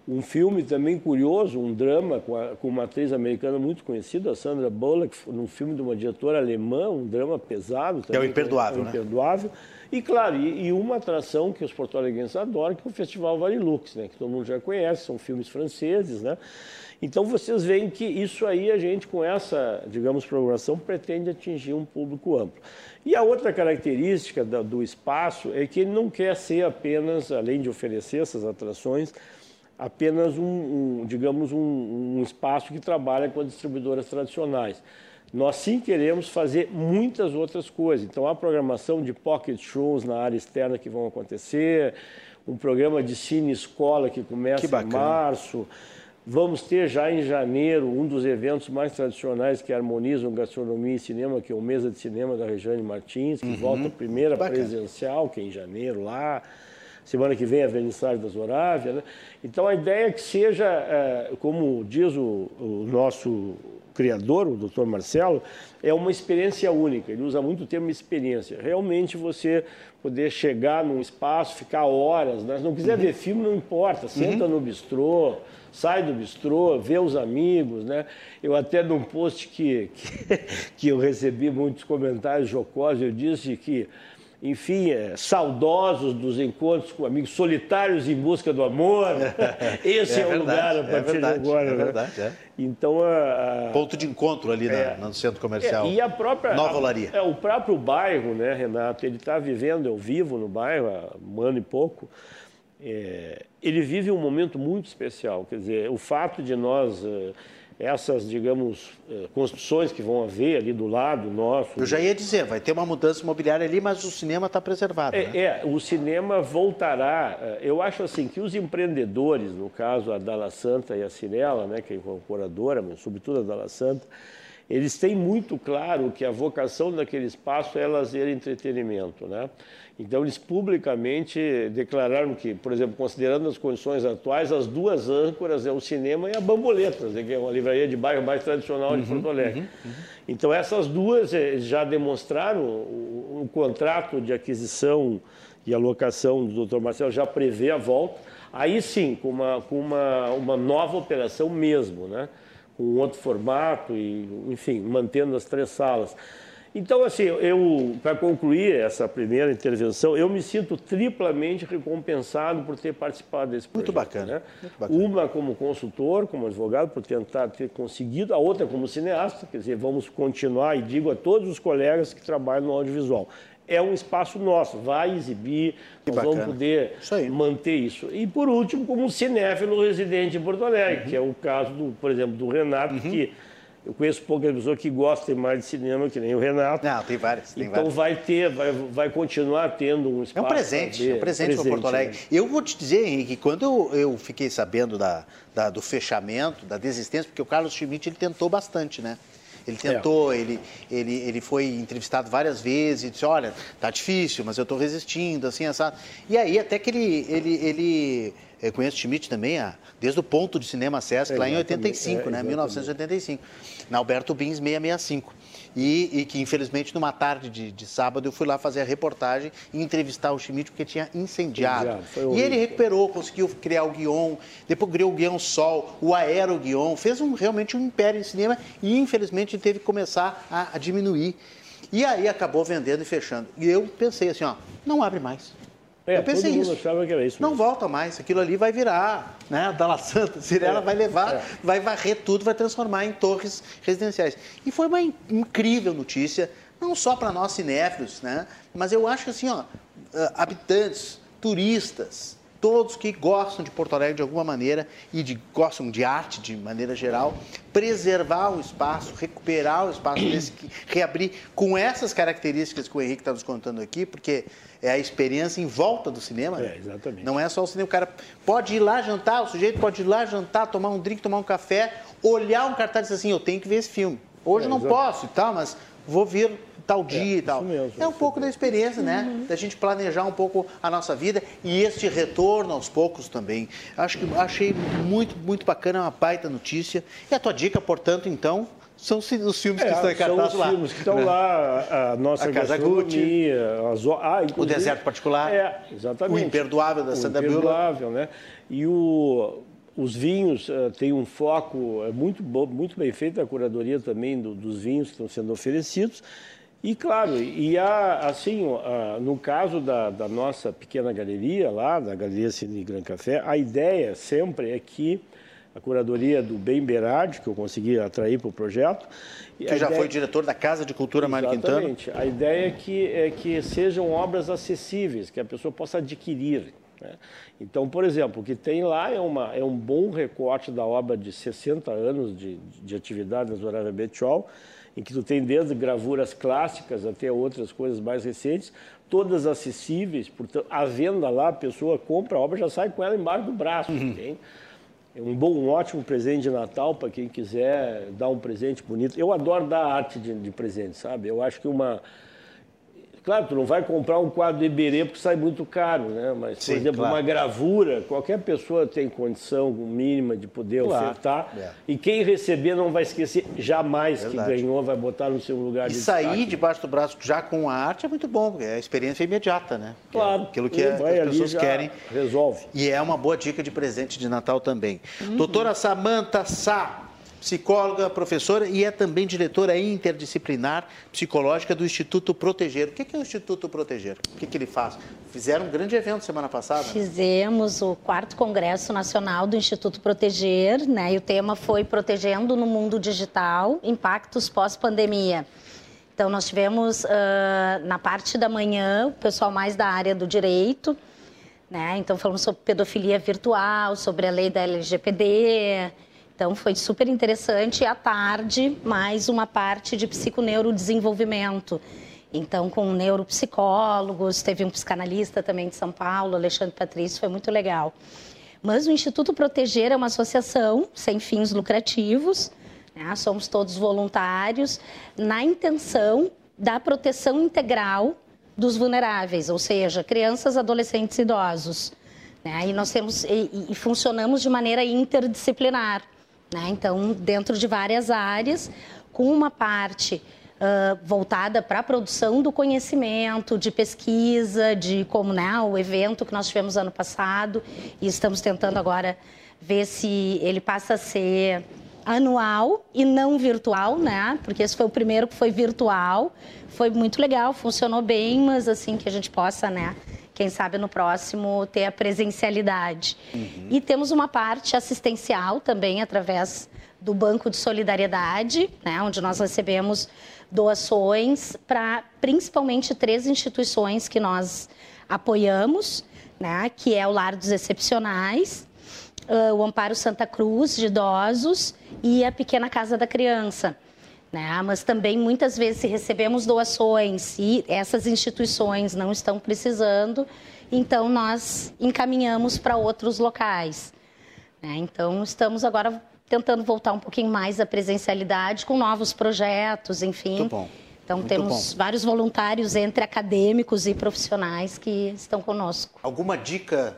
um filme também curioso, um drama com, a, com, uma atriz americana muito conhecida, a Sandra Bullock, num filme de uma diretora alemã, um drama pesado. Também, é o Imperdoável, é, né? Imperdoável. E, claro, e, e, uma atração que os porto-alegrenses adoram, que é o Festival Varilux, né? que todo mundo já conhece, são filmes franceses, né? Então, vocês veem que isso aí a gente, com essa, digamos, programação, pretende atingir um público amplo. E a outra característica do espaço é que ele não quer ser apenas, além de oferecer essas atrações, apenas um, um digamos, um, um espaço que trabalha com as distribuidoras tradicionais. Nós sim queremos fazer muitas outras coisas. Então, a programação de pocket shows na área externa que vão acontecer, um programa de cine escola que começa que em março. Vamos ter já em janeiro um dos eventos mais tradicionais que harmonizam gastronomia e cinema, que é o Mesa de Cinema da Regiane Martins, que uhum. volta a primeira presencial, que é em janeiro lá. semana que vem a Vernissage da Zorávia. Né? Então a ideia é que seja, é, como diz o, o nosso criador, o doutor Marcelo, é uma experiência única. Ele usa muito o termo experiência. Realmente você poder chegar num espaço, ficar horas. Né? Se não quiser uhum. ver filme, não importa. Senta uhum. no bistrô, sai do bistrô, vê os amigos. Né? Eu até num post que, que, *laughs* que eu recebi muitos comentários jocosos, eu disse que enfim, é, saudosos dos encontros com amigos, solitários em busca do amor. *laughs* Esse é, é, é o lugar a partir é verdade, de agora. É né? verdade, né? Então, a, a, Ponto de encontro ali é, na, no centro comercial. e a própria. Nova Olaria. É, o próprio bairro, né, Renato? Ele está vivendo, eu vivo no bairro há um ano e pouco. Ele vive um momento muito especial. Quer dizer, o fato de nós essas, digamos, eh, construções que vão haver ali do lado nosso. Eu já ia dizer, vai ter uma mudança imobiliária ali, mas o cinema está preservado. É, né? é, o cinema voltará. Eh, eu acho assim que os empreendedores, no caso a Dalla Santa e a Cinela, né, que é incorporadora, mas sobretudo a Dalla Santa, eles têm muito claro que a vocação daquele espaço é lazer e entretenimento, né? Então, eles publicamente declararam que, por exemplo, considerando as condições atuais, as duas âncoras é o cinema e a Bamboletas, né, que é uma livraria de bairro mais tradicional de uhum, Porto Alegre. Uhum, uhum. Então, essas duas eh, já demonstraram, o, o contrato de aquisição e alocação do Dr. Marcelo já prevê a volta, aí sim, com uma, com uma, uma nova operação mesmo, né? Com outro formato, e, enfim, mantendo as três salas. Então, assim, eu, para concluir essa primeira intervenção, eu me sinto triplamente recompensado por ter participado desse projeto. Muito bacana. Né? Muito bacana. Uma como consultor, como advogado, por tentar ter conseguido, a outra como cineasta, quer dizer, vamos continuar, e digo a todos os colegas que trabalham no audiovisual, é um espaço nosso, vai exibir, nós vamos poder isso manter isso. E por último, como cinéfilo residente em Porto Alegre, uhum. que é o caso, do, por exemplo, do Renato, uhum. que eu conheço poucas pessoas que gostam mais de cinema, que nem o Renato. Não, tem várias. Tem então várias. vai ter, vai, vai continuar tendo um espaço. É um presente, é um presente para Porto Alegre. Né? Eu vou te dizer, Henrique, quando eu, eu fiquei sabendo da, da, do fechamento, da desistência, porque o Carlos Schmidt ele tentou bastante, né? Ele tentou, é. ele, ele, ele foi entrevistado várias vezes e disse, olha, tá difícil, mas eu estou resistindo, assim, essa. E aí até que ele, ele, ele eu conheço o Schmidt também, ah, desde o ponto de cinema Sesc, é, lá em 85, é, né? 1985, na Alberto Bins 665. E, e, que infelizmente numa tarde de, de, sábado eu fui lá fazer a reportagem e entrevistar o Schmidt porque tinha incendiado. incendiado e ele recuperou, conseguiu criar o guion, depois criou o guion Sol, o Aero Guion, fez um, realmente um império em cinema e infelizmente teve que começar a, a diminuir. E aí acabou vendendo e fechando. E eu pensei assim, ó, não abre mais. É, eu pensei isso. achava que era isso. Mesmo. Não volta mais, aquilo ali vai virar, né? A Dalla Santa, *laughs* Cirela é, vai levar, é. vai varrer tudo, vai transformar em torres residenciais. E foi uma incrível notícia, não só para nós cinéfilos, né? Mas eu acho que assim, ó, ah, habitantes, turistas, todos que gostam de Porto Alegre de alguma maneira e de, gostam de arte de maneira geral, preservar o espaço, recuperar o espaço desse, reabrir com essas características que o Henrique está nos contando aqui, porque é a experiência em volta do cinema. Né? É, exatamente. Não é só o cinema. O cara pode ir lá jantar, o sujeito pode ir lá jantar, tomar um drink, tomar um café, olhar um cartaz e dizer assim, eu tenho que ver esse filme. Hoje é, não exatamente. posso e tal, mas vou vir tal dia é, e tal. Mesmo, é um pouco da experiência, né? Uhum. Da gente planejar um pouco a nossa vida e este retorno aos poucos também. Acho que achei muito, muito bacana, uma baita notícia. E a tua dica, portanto, então, são os filmes é, que estão em cartaz lá. São os filmes que estão né? lá, a nossa a Casa Gucci, as, ah, o Deserto Particular, é, o Imperdoável da Sandra Bühler. O Imperdoável, né? E o, os vinhos uh, têm um foco é muito, muito bem feito, a curadoria também do, dos vinhos que estão sendo oferecidos. E claro, e há, assim, no caso da, da, nossa pequena galeria lá, da Galeria Cine Gran Café, a ideia sempre é que a curadoria do Ben Berardi, que eu consegui atrair para o projeto. Que já ideia... foi diretor da Casa de Cultura Mário Quintana. Exatamente. A ideia é que, é que sejam obras acessíveis, que a pessoa possa adquirir. Né? Então, por exemplo, o que tem lá é, uma, é um bom recorte da obra de 60 anos de, de atividade na Zorávia Betchol, em que tu tem desde gravuras clássicas até outras coisas mais recentes, todas acessíveis, portanto, a venda lá, a pessoa compra a obra, já sai com ela embaixo do braço, uhum. tem? É um bom, um ótimo presente de Natal para quem quiser dar um presente bonito. Eu adoro dar arte de, de presente, sabe? Eu acho que uma Claro, tu não vai comprar um quadro de Iberê porque sai muito caro, né? Mas, por Sim, exemplo, claro. uma gravura, qualquer pessoa tem condição mínima de poder Claro. ofertar. É. E quem receber não vai esquecer jamais Verdade. que ganhou, vai botar no seu lugar E de sair destaque. debaixo do braço já com a arte é muito bom, porque é a experiência imediata, né? Que é Claro. Aquilo que E é- vai as pessoas querem. Resolve. E é uma boa dica de presente de Natal também. Uhum. Doutora Samantha Sá, psicóloga, professora e é também diretora interdisciplinar psicológica do Instituto Proteger. O que é o Instituto Proteger? O que, que ele faz? Fizeram um grande evento semana passada. né? Fizemos o quarto Congresso Nacional do Instituto Proteger, né? E o tema foi Protegendo no Mundo Digital, Impactos Pós-Pandemia. Então, nós tivemos ah, na parte da manhã o pessoal mais da área do direito, né? Então, falamos sobre pedofilia virtual, sobre a lei da LGPD. Então, foi super interessante. E à tarde, mais uma parte de psiconeurodesenvolvimento. Então, com neuropsicólogos, teve um psicanalista também de São Paulo, Alexandre Patrício, foi muito legal. Mas o Instituto Proteger é uma associação sem fins lucrativos, né? somos todos voluntários, na intenção da proteção integral dos vulneráveis, ou seja, crianças, adolescentes e idosos. Né? E nós temos e, e- funcionamos de maneira interdisciplinar, né? então dentro de várias áreas, com uma parte ah, voltada para a produção do conhecimento, de pesquisa, de como né, o evento que nós tivemos ano passado e estamos tentando agora ver se ele passa a ser anual e não virtual, né? Porque esse foi o primeiro que foi virtual, foi muito legal, funcionou bem, mas assim que a gente possa, né? Quem sabe no próximo ter a presencialidade. E temos uma parte assistencial também através do Banco de Solidariedade, né, onde nós recebemos doações para principalmente três instituições que nós apoiamos, né, que é o Lar dos Excepcionais, ah, o Amparo Santa Cruz de idosos e a Pequena Casa da Criança. Né? Mas também muitas vezes se recebemos doações e essas instituições não estão precisando, então nós encaminhamos para outros locais. né? Então estamos agora tentando voltar um pouquinho mais à presencialidade com novos projetos, enfim. Muito bom. Então Muito temos bom. vários voluntários entre acadêmicos e profissionais que estão conosco. Alguma dica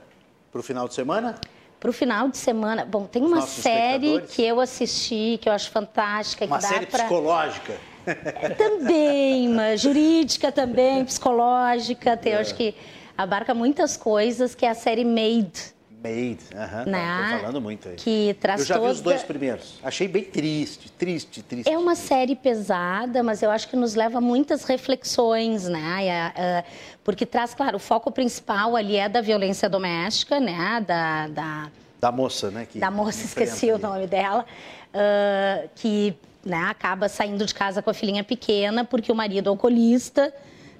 para o final de semana? Para o final de semana, bom, tem uma série que eu assisti, que eu acho fantástica, Uma que dá série pra... psicológica. Também, mas jurídica também, psicológica, tem, eu acho que abarca muitas coisas, que é a série Made, Made, aham, Né? tô falando muito aí. que traz Eu já vi os toda- dois primeiros. Achei bem triste, triste, triste. É uma série pesada, mas eu acho que nos leva a muitas reflexões, né? Porque traz, claro, o foco principal ali é da violência doméstica, né? Da, da, Da moça, né? Que da moça, esqueci o nome dela, ah, que né, acaba saindo de casa com a filhinha pequena porque o marido alcoolista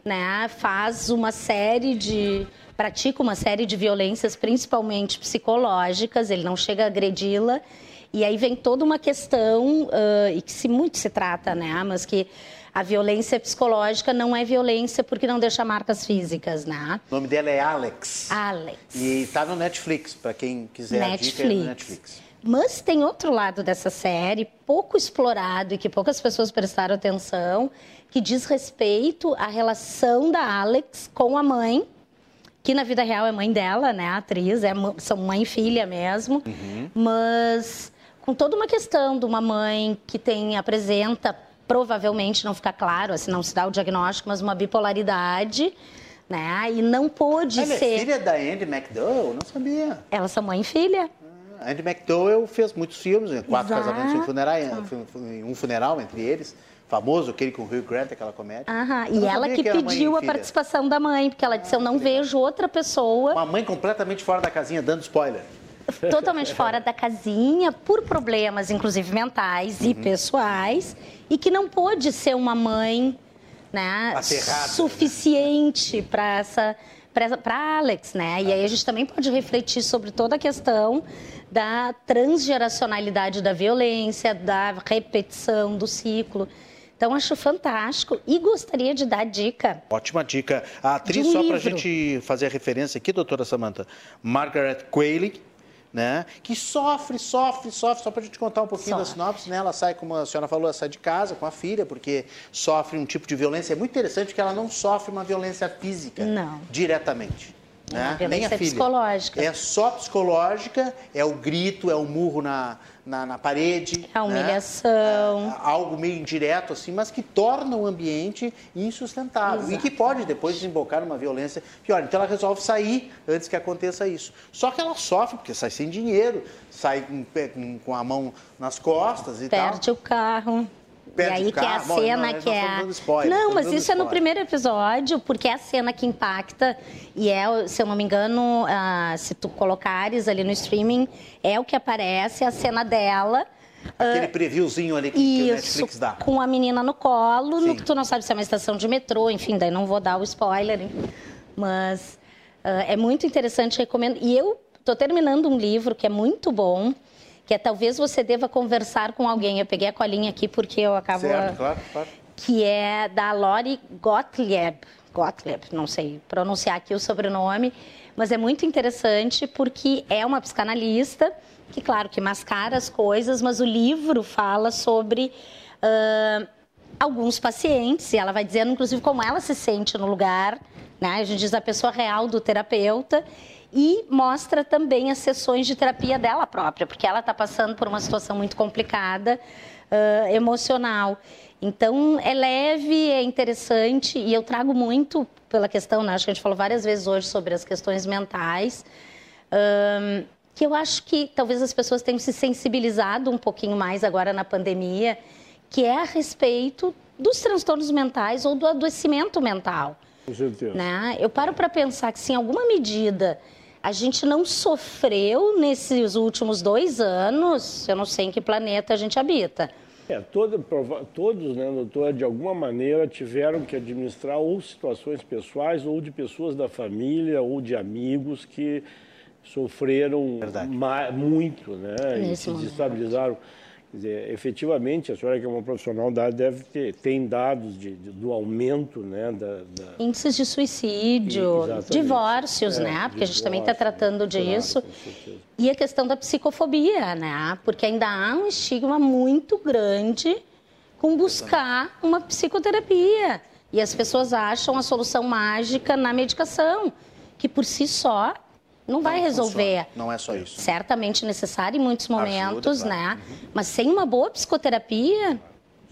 né, faz uma série de. Pratica uma série de violências, principalmente psicológicas, ele não chega a agredi-la. E aí vem toda uma questão, ah, e que se muito se trata, né? Mas que a violência psicológica não é violência porque não deixa marcas físicas, né? O nome dela é Alex. Alex. E tá no Netflix, para quem quiser a dica, é no Netflix. Netflix. Mas tem outro lado dessa série, pouco explorado e que poucas pessoas prestaram atenção, que diz respeito à relação da Alex com a mãe, que na vida real é mãe dela, né, atriz, é, são mãe e filha mesmo, mas com toda uma questão de uma mãe que tem, apresenta, provavelmente, não fica claro, assim, não se dá o diagnóstico, mas uma bipolaridade, né, e não pôde Ela é ser... filha da Andy McDowell? Não sabia. Elas são mãe e filha. A Andy McDowell fez muitos filmes, né? quatro Exato. casamentos e um funeral, um funeral entre eles. Famoso, aquele com o Hugh Grant, aquela comédia. Aham, E ela que, era mãe e pediu a participação da mãe, porque ela disse: Eu não vejo outra pessoa Uma mãe completamente fora da casinha, dando spoiler. *laughs* totalmente fora da casinha, por problemas, inclusive mentais Uhum. e pessoais, e que não pôde ser uma mãe né, Aterrada, suficiente para essa. Para Alex, né? E aí a gente também pode refletir sobre toda a questão da transgeracionalidade da violência, da repetição do ciclo. Então, acho fantástico e gostaria de dar dica Ótima dica. A atriz, um só para a gente fazer a referência aqui, doutora Samantha, Margaret Qualley, né? Que sofre, sofre, sofre. Só para a gente contar um pouquinho sofre. da sinopse, né? Ela sai, como a senhora falou, ela sai de casa com a filha, porque sofre um tipo de violência. É muito interessante que ela não sofre uma violência física não. diretamente. Né? Nem a filha. psicológica. É só psicológica, é o grito, é o murro na, na, na parede. A humilhação. Né? Algo meio indireto, assim, mas que torna o ambiente insustentável. Exato. E que pode depois desembocar numa violência pior. Então ela resolve sair antes que aconteça isso. Só que ela sofre, porque sai sem dinheiro, sai com, com a mão nas costas e Perde tal. Perde o carro. Perde e aí que é a cena não, que é. Spoiler, não, mas isso spoiler. é no primeiro episódio, porque é a cena que impacta. E é, se eu não me engano, uh, se tu colocares ali no streaming, é o que aparece, a cena dela. Aquele uh, previewzinho ali que, isso, que o Netflix dá. Com a menina no colo, Sim. no que tu não sabe se é uma estação de metrô, enfim, daí não vou dar o spoiler. Hein? Mas uh, é muito interessante, recomendo. E eu estou terminando um livro que é muito bom que é talvez você deva conversar com alguém. Eu peguei a colinha aqui porque eu acabo. Certo, claro, claro. Que é da Lori Gottlieb. Gottlieb, não sei pronunciar aqui o sobrenome, mas é muito interessante porque é uma psicanalista que, claro, que mascara as coisas, mas o livro fala sobre. Uh, alguns pacientes, e ela vai dizendo, inclusive, como ela se sente no lugar, né? A gente diz a pessoa real do terapeuta e mostra também as sessões de terapia dela própria, porque ela está passando por uma situação muito complicada, uh, emocional. Então, é leve, é interessante e eu trago muito pela questão, né? acho que a gente falou várias vezes hoje sobre as questões mentais, um, que eu acho que talvez as pessoas tenham se sensibilizado um pouquinho mais agora na pandemia, que é a respeito dos transtornos mentais ou do adoecimento mental. Com certeza. Né? Eu paro para pensar que, se em alguma medida a gente não sofreu nesses últimos dois anos, eu não sei em que planeta a gente habita. É, todo, todos, né, doutor, de alguma maneira tiveram que administrar ou situações pessoais, ou de pessoas da família, ou de amigos que sofreram muito, né, e se desestabilizaram. Quer dizer, efetivamente, a senhora que é uma profissional da deve ter tem dados de, de, do aumento, né, da, da... índices de suicídio, divórcios, é, né, porque a gente também está tratando disso. Claro, e a questão da psicofobia, né, porque ainda há um estigma muito grande com buscar uma psicoterapia. E as pessoas acham a solução mágica na medicação, que por si só não, vai resolver. Funciona. Não é só isso. Certamente necessário em muitos momentos, Ajuda, claro. né? Uhum. Mas sem uma boa psicoterapia.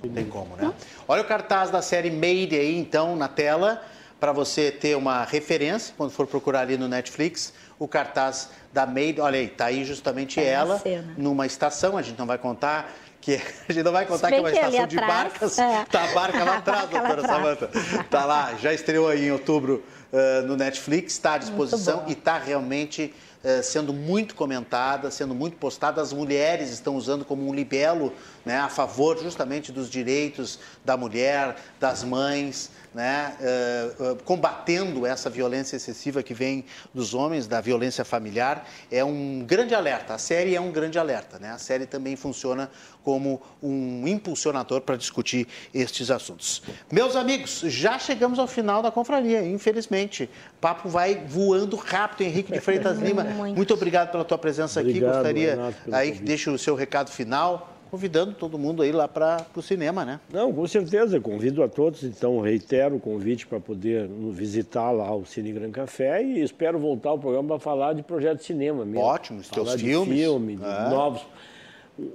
Não tem como, né? Não. Olha o cartaz da série Made aí, então, na tela, para você ter uma referência quando for procurar ali no Netflix. O cartaz da Made, olha aí, tá aí justamente é ela numa estação, a gente não vai contar que *laughs* a gente não vai contar que é uma estação de atrás, barcas. É. Tá a barca lá *laughs* atrás, doutora Samanta. Tá lá, já estreou aí em outubro uh, no Netflix, está à disposição e está realmente uh, sendo muito comentada, sendo muito postada. As mulheres estão usando como um libelo né, a favor justamente dos direitos da mulher, das mães né, uh, combatendo essa violência excessiva que vem dos homens, da violência familiar, é um grande alerta. A série é um grande alerta. Né? A série também funciona como um impulsionador para discutir estes assuntos. Meus amigos, já chegamos ao final da confraria, infelizmente. O papo vai voando rápido, Henrique de Freitas *laughs* Lima. Muito obrigado pela tua presença obrigado, aqui. Gostaria Renato, aí que deixe o seu recado final convidando todo mundo aí lá para o cinema, né? Não, com certeza. Convido a todos, então reitero o convite para poder visitar lá o Cine Gran Café e espero voltar ao programa para falar de projeto de cinema mesmo. Ótimo, os teus de filmes. filme, de é. novos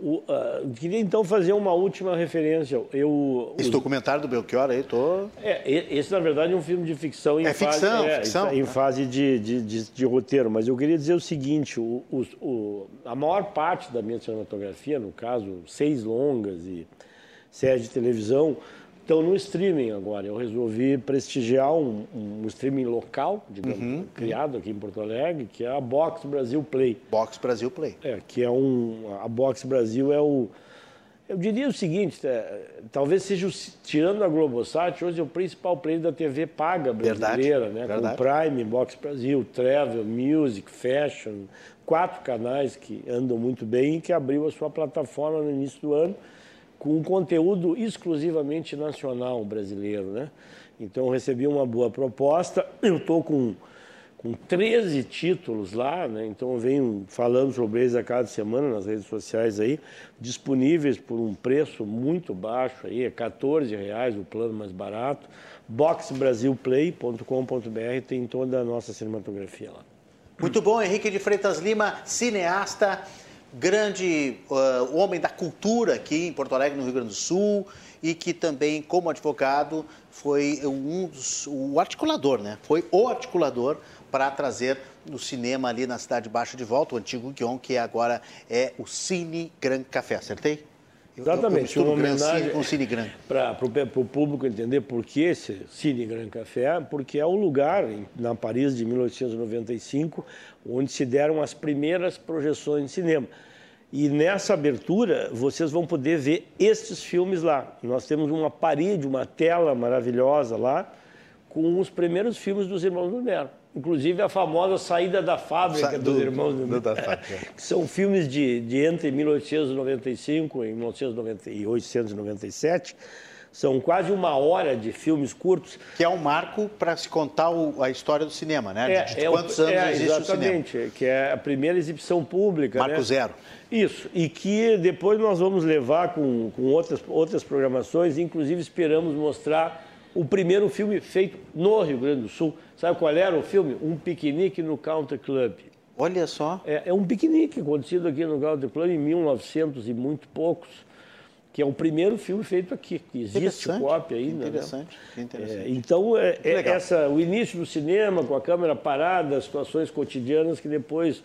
o, uh, queria então fazer uma última referência. Eu, esse os... documentário do Belchior aí, tô... É, esse na verdade é um filme de ficção em é fase, ficção, é, ficção, em, em fase de, de, de, de, roteiro, mas eu queria dizer o seguinte: o, o, a maior parte da minha cinematografia, no caso, seis longas e séries de televisão, estão no streaming agora. Eu resolvi prestigiar um, um streaming local, digamos, uhum. criado aqui em Porto Alegre, que é a Box Brasil Play. Box Brasil Play. É, que é um. A Box Brasil é o. Eu diria o seguinte, é, talvez seja, o, tirando a Globosat, hoje é o principal player da TV paga brasileira, verdade, né? Verdade. Com Prime, Box Brasil, Travel, Music, Fashion, quatro canais que andam muito bem e que abriu a sua plataforma no início do ano com um conteúdo exclusivamente nacional brasileiro, né? Então recebi uma boa proposta. Eu estou com, com com 13 títulos lá, né? então venho falando sobre eles a cada semana nas redes sociais aí, disponíveis por um preço muito baixo aí, é 14 reais o plano mais barato. boxbrasilplay.com.br tem toda a nossa cinematografia lá. Muito bom, Henrique de Freitas Lima, cineasta, grande uh, homem da cultura aqui em Porto Alegre, no Rio Grande do Sul, e que também, como advogado, foi um dos, o articulador, né? Foi o articulador para trazer o cinema ali na Cidade Baixa de volta, o antigo Guion, que agora é o Cine Gran Café, acertei? Exatamente, uma homenagem com o Cine Gran. Para o público entender por que esse Cine Gran Café, porque é o lugar, na Paris de 1895, onde se deram as primeiras projeções de cinema. E nessa abertura, vocês vão poder ver estes filmes lá. Nós temos uma parede, uma tela maravilhosa lá, com os primeiros filmes dos Irmãos Lumière inclusive a famosa Saída da Fábrica Sa dos do, Irmãos do, do, *laughs* que são filmes de, de entre 1895 e 1897. São quase uma hora de filmes curtos. Que é um marco para se contar o, a história do cinema, né? É, de, é, quantos anos é, existe exatamente, o cinema. que é a primeira exibição pública. Marco né? zero. Isso, e que depois nós vamos levar com, com outras, outras programações, inclusive esperamos mostrar o primeiro filme feito no Rio Grande do Sul. Sabe qual era o filme? Um piquenique no Country Club. Olha só. É, é um piquenique acontecido aqui no Country Club em 1900 e muito poucos, que é o primeiro filme feito aqui. Existe cópia ainda. Interessante. Né? interessante. É, então, é, é essa, o início do cinema, com a câmera parada, situações cotidianas que depois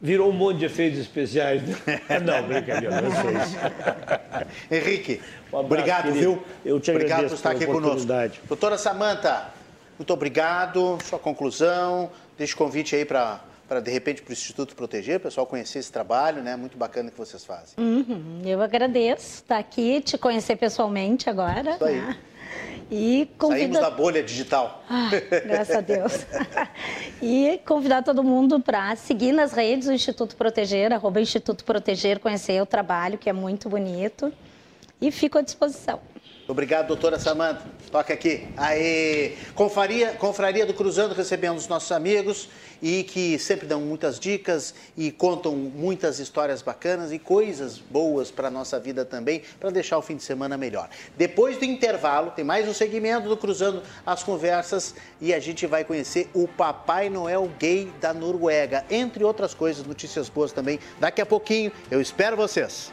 virou um monte de efeitos especiais. Né? *laughs* Não, brincadeira, não sei isso. *laughs* Henrique, um obrigado, querido. viu? Eu te obrigado por estar aqui conosco. Doutora Samanta, muito obrigado. Sua conclusão, deixa o convite aí para para de repente para o Instituto Proteger, o pessoal conhecer esse trabalho, né? Muito bacana que vocês fazem. Uhum, eu agradeço estar aqui, te conhecer pessoalmente agora. Isso aí. Né? E convida... Saímos da bolha digital. Ah, graças a Deus. *laughs* e convidar todo mundo para seguir nas redes do Instituto Proteger, arroba Instituto Proteger, conhecer o trabalho, que é muito bonito. E fico à disposição. Obrigado, doutora Samanta. Toca aqui. Aê! Confraria, Confraria do Cruzando recebendo os nossos amigos e que sempre dão muitas dicas e contam muitas histórias bacanas e coisas boas para a nossa vida também, para deixar o fim de semana melhor. Depois do intervalo, tem mais um segmento do Cruzando as Conversas e a gente vai conhecer o Papai Noel gay da Noruega, entre outras coisas, notícias boas também. Daqui a pouquinho, eu espero vocês.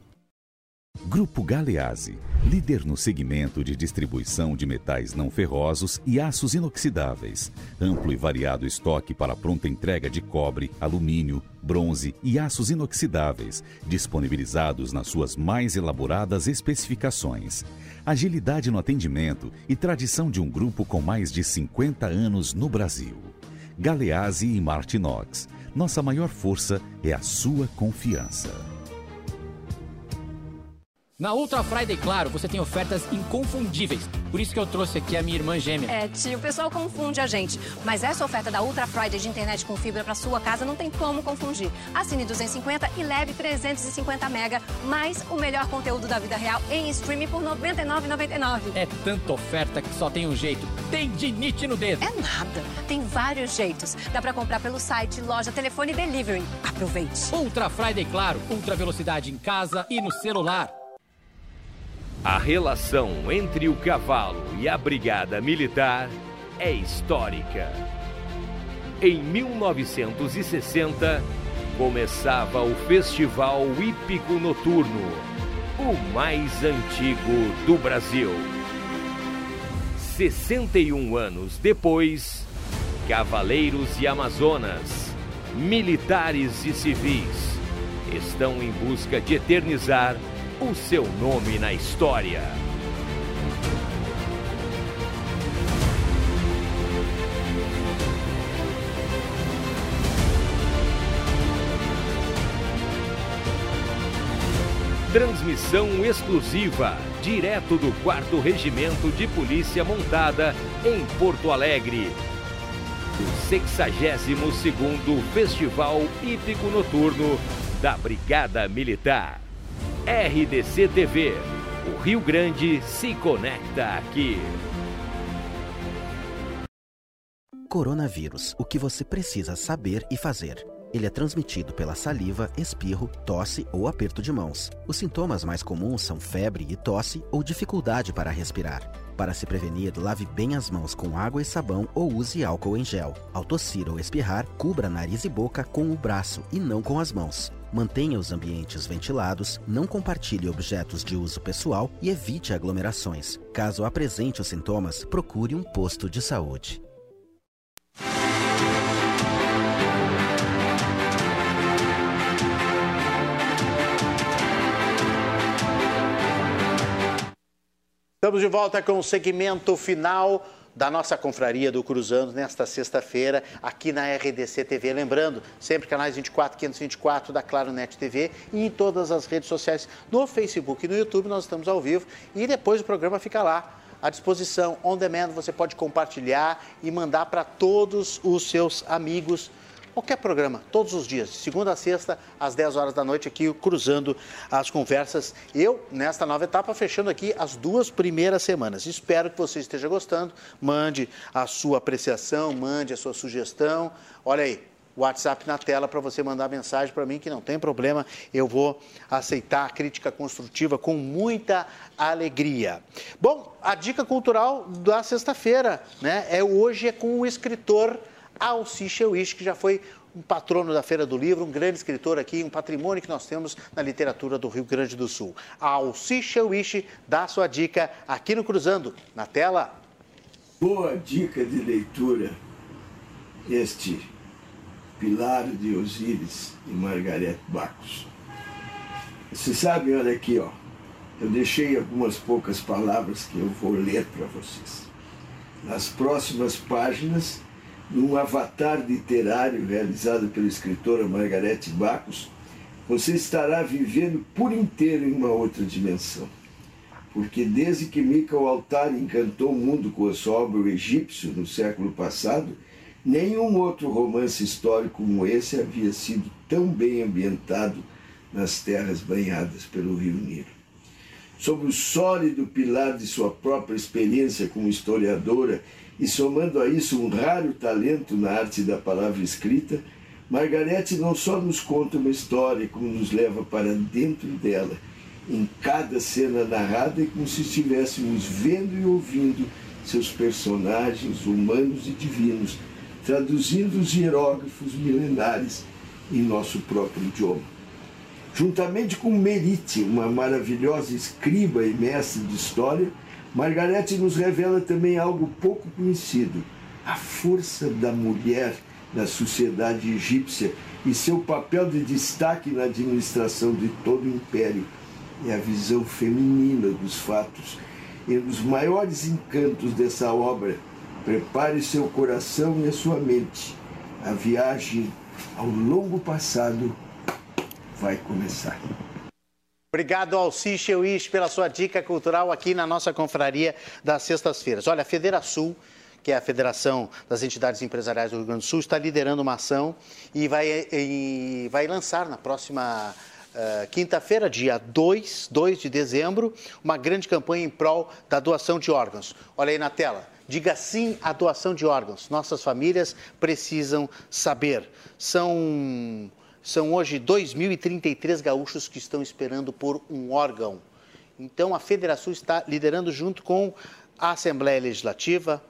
Grupo Galeazzi, líder no segmento de distribuição de metais não ferrosos e aços inoxidáveis. Amplo e variado estoque para pronta entrega de cobre, alumínio, bronze e aços inoxidáveis, disponibilizados nas suas mais elaboradas especificações. Agilidade no atendimento e tradição de um grupo com mais de 50 anos no Brasil. Galeazzi e Martinox. Nossa maior força é a sua confiança. Na Ultra Friday, claro, você tem ofertas inconfundíveis. Por isso que eu trouxe aqui a minha irmã gêmea. É, tio, o pessoal confunde a gente. Mas essa oferta da Ultra Friday de internet com fibra para sua casa não tem como confundir. Assine 250 e leve 350 mega, mais o melhor conteúdo da vida real em streaming por R$ 99,99. É tanta oferta que só tem um jeito. Tem dinite no dedo. É nada. Tem vários jeitos. Dá para comprar pelo site, loja, telefone e delivery. Aproveite. Ultra Friday, claro. Ultra velocidade em casa e no celular. A relação entre o cavalo e a brigada militar é histórica. Em 1960, começava o Festival Hípico Noturno, o mais antigo do Brasil. 61 anos depois, cavaleiros e amazonas, militares e civis, estão em busca de eternizar o seu nome na história. Transmissão exclusiva, direto do 4 Regimento de Polícia Montada, em Porto Alegre. O 62º Festival Hípico Noturno da Brigada Militar. RDC TV. O Rio Grande se conecta aqui. Coronavírus. O que você precisa saber e fazer. Ele é transmitido pela saliva, espirro, tosse ou aperto de mãos. Os sintomas mais comuns são febre e tosse ou dificuldade para respirar. Para se prevenir, lave bem as mãos com água e sabão ou use álcool em gel. Ao tossir ou espirrar, cubra nariz e boca com o braço e não com as mãos. Mantenha os ambientes ventilados, não compartilhe objetos de uso pessoal e evite aglomerações. Caso apresente os sintomas, procure um posto de saúde. Estamos de volta com o segmento final da nossa confraria do Cruzando nesta sexta-feira aqui na RDC TV. Lembrando, sempre canais 24, 524 da Claro Net TV e em todas as redes sociais, no Facebook e no YouTube nós estamos ao vivo e depois o programa fica lá à disposição, on demand, você pode compartilhar e mandar para todos os seus amigos qualquer programa, todos os dias, de segunda a sexta, às 10 horas da noite, aqui cruzando as conversas. Eu, nesta nova etapa, fechando aqui as duas primeiras semanas. Espero que você esteja gostando. Mande a sua apreciação, mande a sua sugestão. Olha aí, WhatsApp na tela para você mandar mensagem para mim, que não tem problema, eu vou aceitar a crítica construtiva com muita alegria. Bom, a dica cultural da sexta-feira, né? É hoje é com o escritor Alci Cheuich, que já foi um patrono da Feira do Livro, um grande escritor aqui, um patrimônio que nós temos na literatura do Rio Grande do Sul. Alci Cheuich dá sua dica aqui no Cruzando, na tela. Boa dica de leitura, este Pilar de Osíris e Margarete Bacos. Você sabe, olha aqui, ó, eu deixei algumas poucas palavras que eu vou ler para vocês. Nas próximas páginas, num avatar literário realizado pela escritora Margarete Bacos, você estará vivendo por inteiro em uma outra dimensão. Porque desde que Michael Altar encantou o mundo com a sua obra O Egípcio no século passado, nenhum outro romance histórico como esse havia sido tão bem ambientado nas terras banhadas pelo rio Nilo. Sobre o sólido pilar de sua própria experiência como historiadora e somando a isso um raro talento na arte da palavra escrita, Margarete não só nos conta uma história, como nos leva para dentro dela, em cada cena narrada, e como se estivéssemos vendo e ouvindo seus personagens humanos e divinos, traduzindo os hieróglifos milenares em nosso próprio idioma. Juntamente com Merite, uma maravilhosa escriba e mestre de história, Margarete nos revela também algo pouco conhecido: a força da mulher na sociedade egípcia e seu papel de destaque na administração de todo o império e a visão feminina dos fatos. E um dos maiores encantos dessa obra, prepare seu coração e a sua mente. A viagem ao longo passado vai começar. Obrigado ao Cicheuish pela sua dica cultural aqui na nossa confraria das sextas-feiras. Olha, a Federação que é a Federação das Entidades Empresariais do Rio Grande do Sul, está liderando uma ação e vai, e vai lançar na próxima uh, quinta-feira, dia 2, 2 de dezembro, uma grande campanha em prol da doação de órgãos. Olha aí na tela. Diga sim à doação de órgãos. Nossas famílias precisam saber. São, são hoje 2.033 gaúchos que estão esperando por um órgão. Então, a Federação está liderando junto com a Assembleia Legislativa,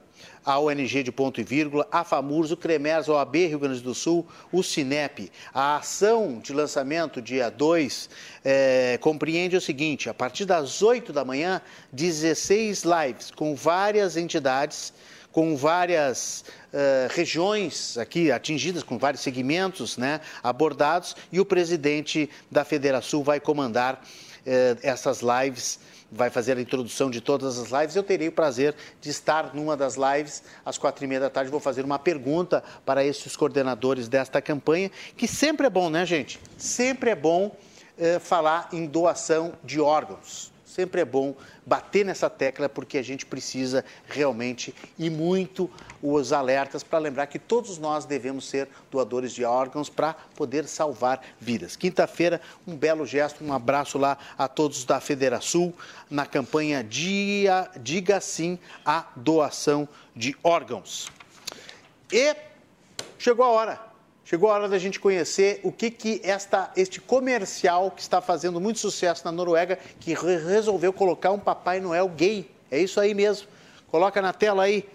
a ONG de ponto e vírgula, a FAMURS, o CREMERS, a OAB Rio Grande do Sul, o CINEP. A ação de lançamento dia 2 é, compreende o seguinte: a partir das 8 da manhã, 16 lives com várias entidades com várias uh, regiões aqui atingidas, com vários segmentos né, abordados, e o presidente da Federação vai comandar uh, essas lives vai fazer a introdução de todas as lives. Eu terei o prazer de estar numa das lives às quatro e meia da tarde. Vou fazer uma pergunta para esses coordenadores desta campanha, que sempre é bom, né, gente? Sempre é bom eh, falar em doação de órgãos. Sempre é bom bater nessa tecla porque a gente precisa realmente e muito os alertas para lembrar que todos nós devemos ser doadores de órgãos para poder salvar vidas. Quinta-feira, um belo gesto, um abraço lá a todos da Federação na campanha Dia, Diga Sim à Doação de Órgãos. E chegou a hora Chegou a hora da gente conhecer o que, que esta, este comercial que está fazendo muito sucesso na Noruega, que re resolveu colocar um Papai Noel gay. É isso aí mesmo. Coloca na tela aí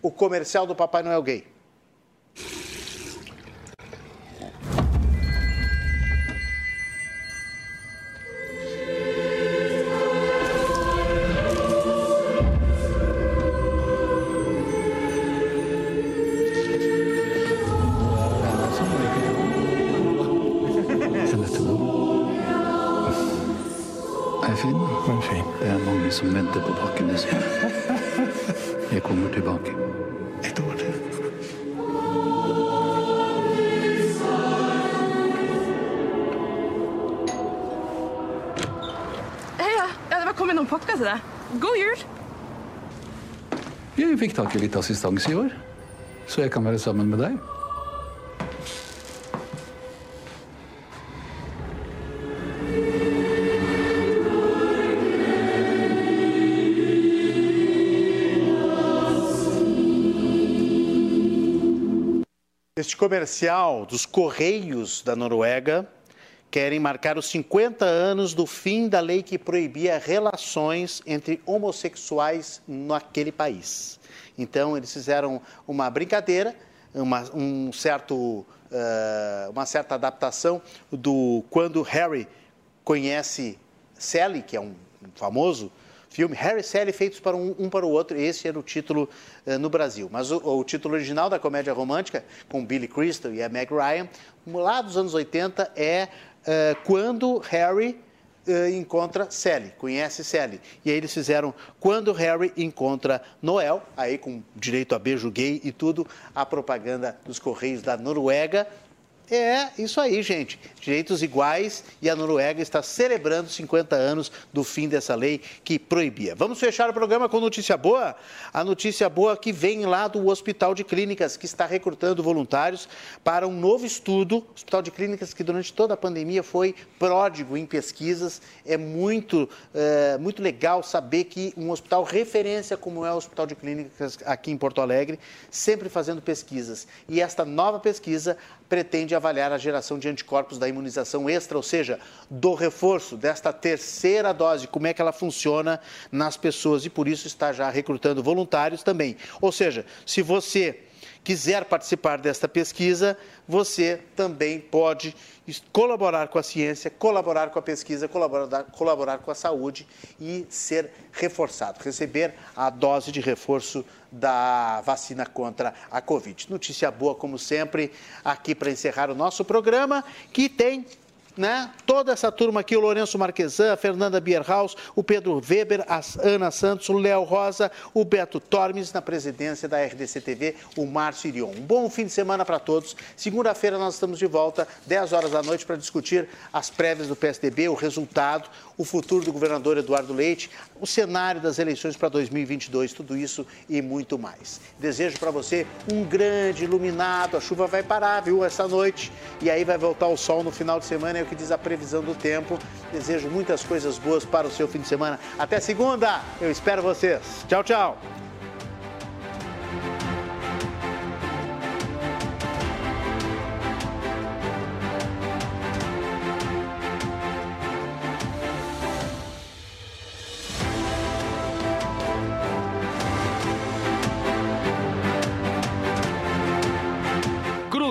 o comercial do Papai Noel gay. I litt assistanse i år, så jeg kan være sammen med deg. Este comercial dos Correios da Noruega querem marcar os 50 anos do fim da lei que proibia relações entre homossexuais naquele país. Então, eles fizeram uma brincadeira, uma, um certo, uh, uma certa adaptação do quando Harry conhece Sally, que é um famoso filme Harry e Sally feitos para um, um, para o outro. Esse era o título uh, no Brasil. Mas o, o, título original da comédia romântica, com Billy Crystal e a Meg Ryan, lá dos anos 80, é uh, quando Harry uh, encontra Sally, conhece Sally. E aí eles fizeram quando Harry encontra Noel, aí com direito a beijo gay e tudo, a propaganda dos Correios da Noruega é isso aí, gente. Direitos iguais e a Noruega está celebrando 50 anos do fim dessa lei que proibia. Vamos fechar o programa com notícia boa? A notícia boa que vem lá do Hospital de Clínicas, que está recrutando voluntários para um novo estudo. Hospital de Clínicas que durante toda a pandemia foi pródigo em pesquisas. É muito, é, muito legal saber que um hospital referência como é o Hospital de Clínicas aqui em Porto Alegre, sempre fazendo pesquisas. E esta nova pesquisa pretende avaliar a geração de anticorpos da imunização extra, ou seja, do reforço desta terceira dose, como é que ela funciona nas pessoas e por isso está já recrutando voluntários também. Ou seja, se você quiser participar desta pesquisa, você também pode colaborar com a ciência, colaborar com a pesquisa, colaborar, colaborar com a saúde e ser reforçado, receber a dose de reforço da vacina contra a Covid. Notícia boa, como sempre, aqui para encerrar o nosso programa, que tem né? Toda essa turma aqui, o Lourenço Marquesan, a Fernanda Bierhaus, o Pedro Weber, a Ana Santos, o Léo Rosa, o Beto Tormes, na presidência da RDC TV, o Márcio Irion. Um bom fim de semana para todos. Segunda-feira nós estamos de volta, 10 horas da noite, para discutir as prévias do PSDB, o resultado, o futuro do governador Eduardo Leite, o cenário das eleições para 2022, tudo isso e muito mais. Desejo para você um grande iluminado, a chuva vai parar, viu, essa noite, e aí vai voltar o sol no final de semana, é o que diz a previsão do tempo. Desejo muitas coisas boas para o seu fim de semana. Até segunda, eu espero vocês. Tchau, tchau.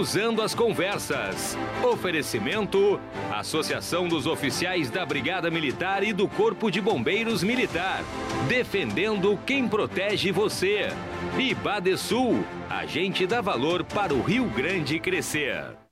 Cruzando as Conversas. Oferecimento: Associação dos Oficiais da Brigada Militar e do Corpo de Bombeiros Militar. Defendendo quem protege você. E Badesul, a gente dá valor para o Rio Grande crescer.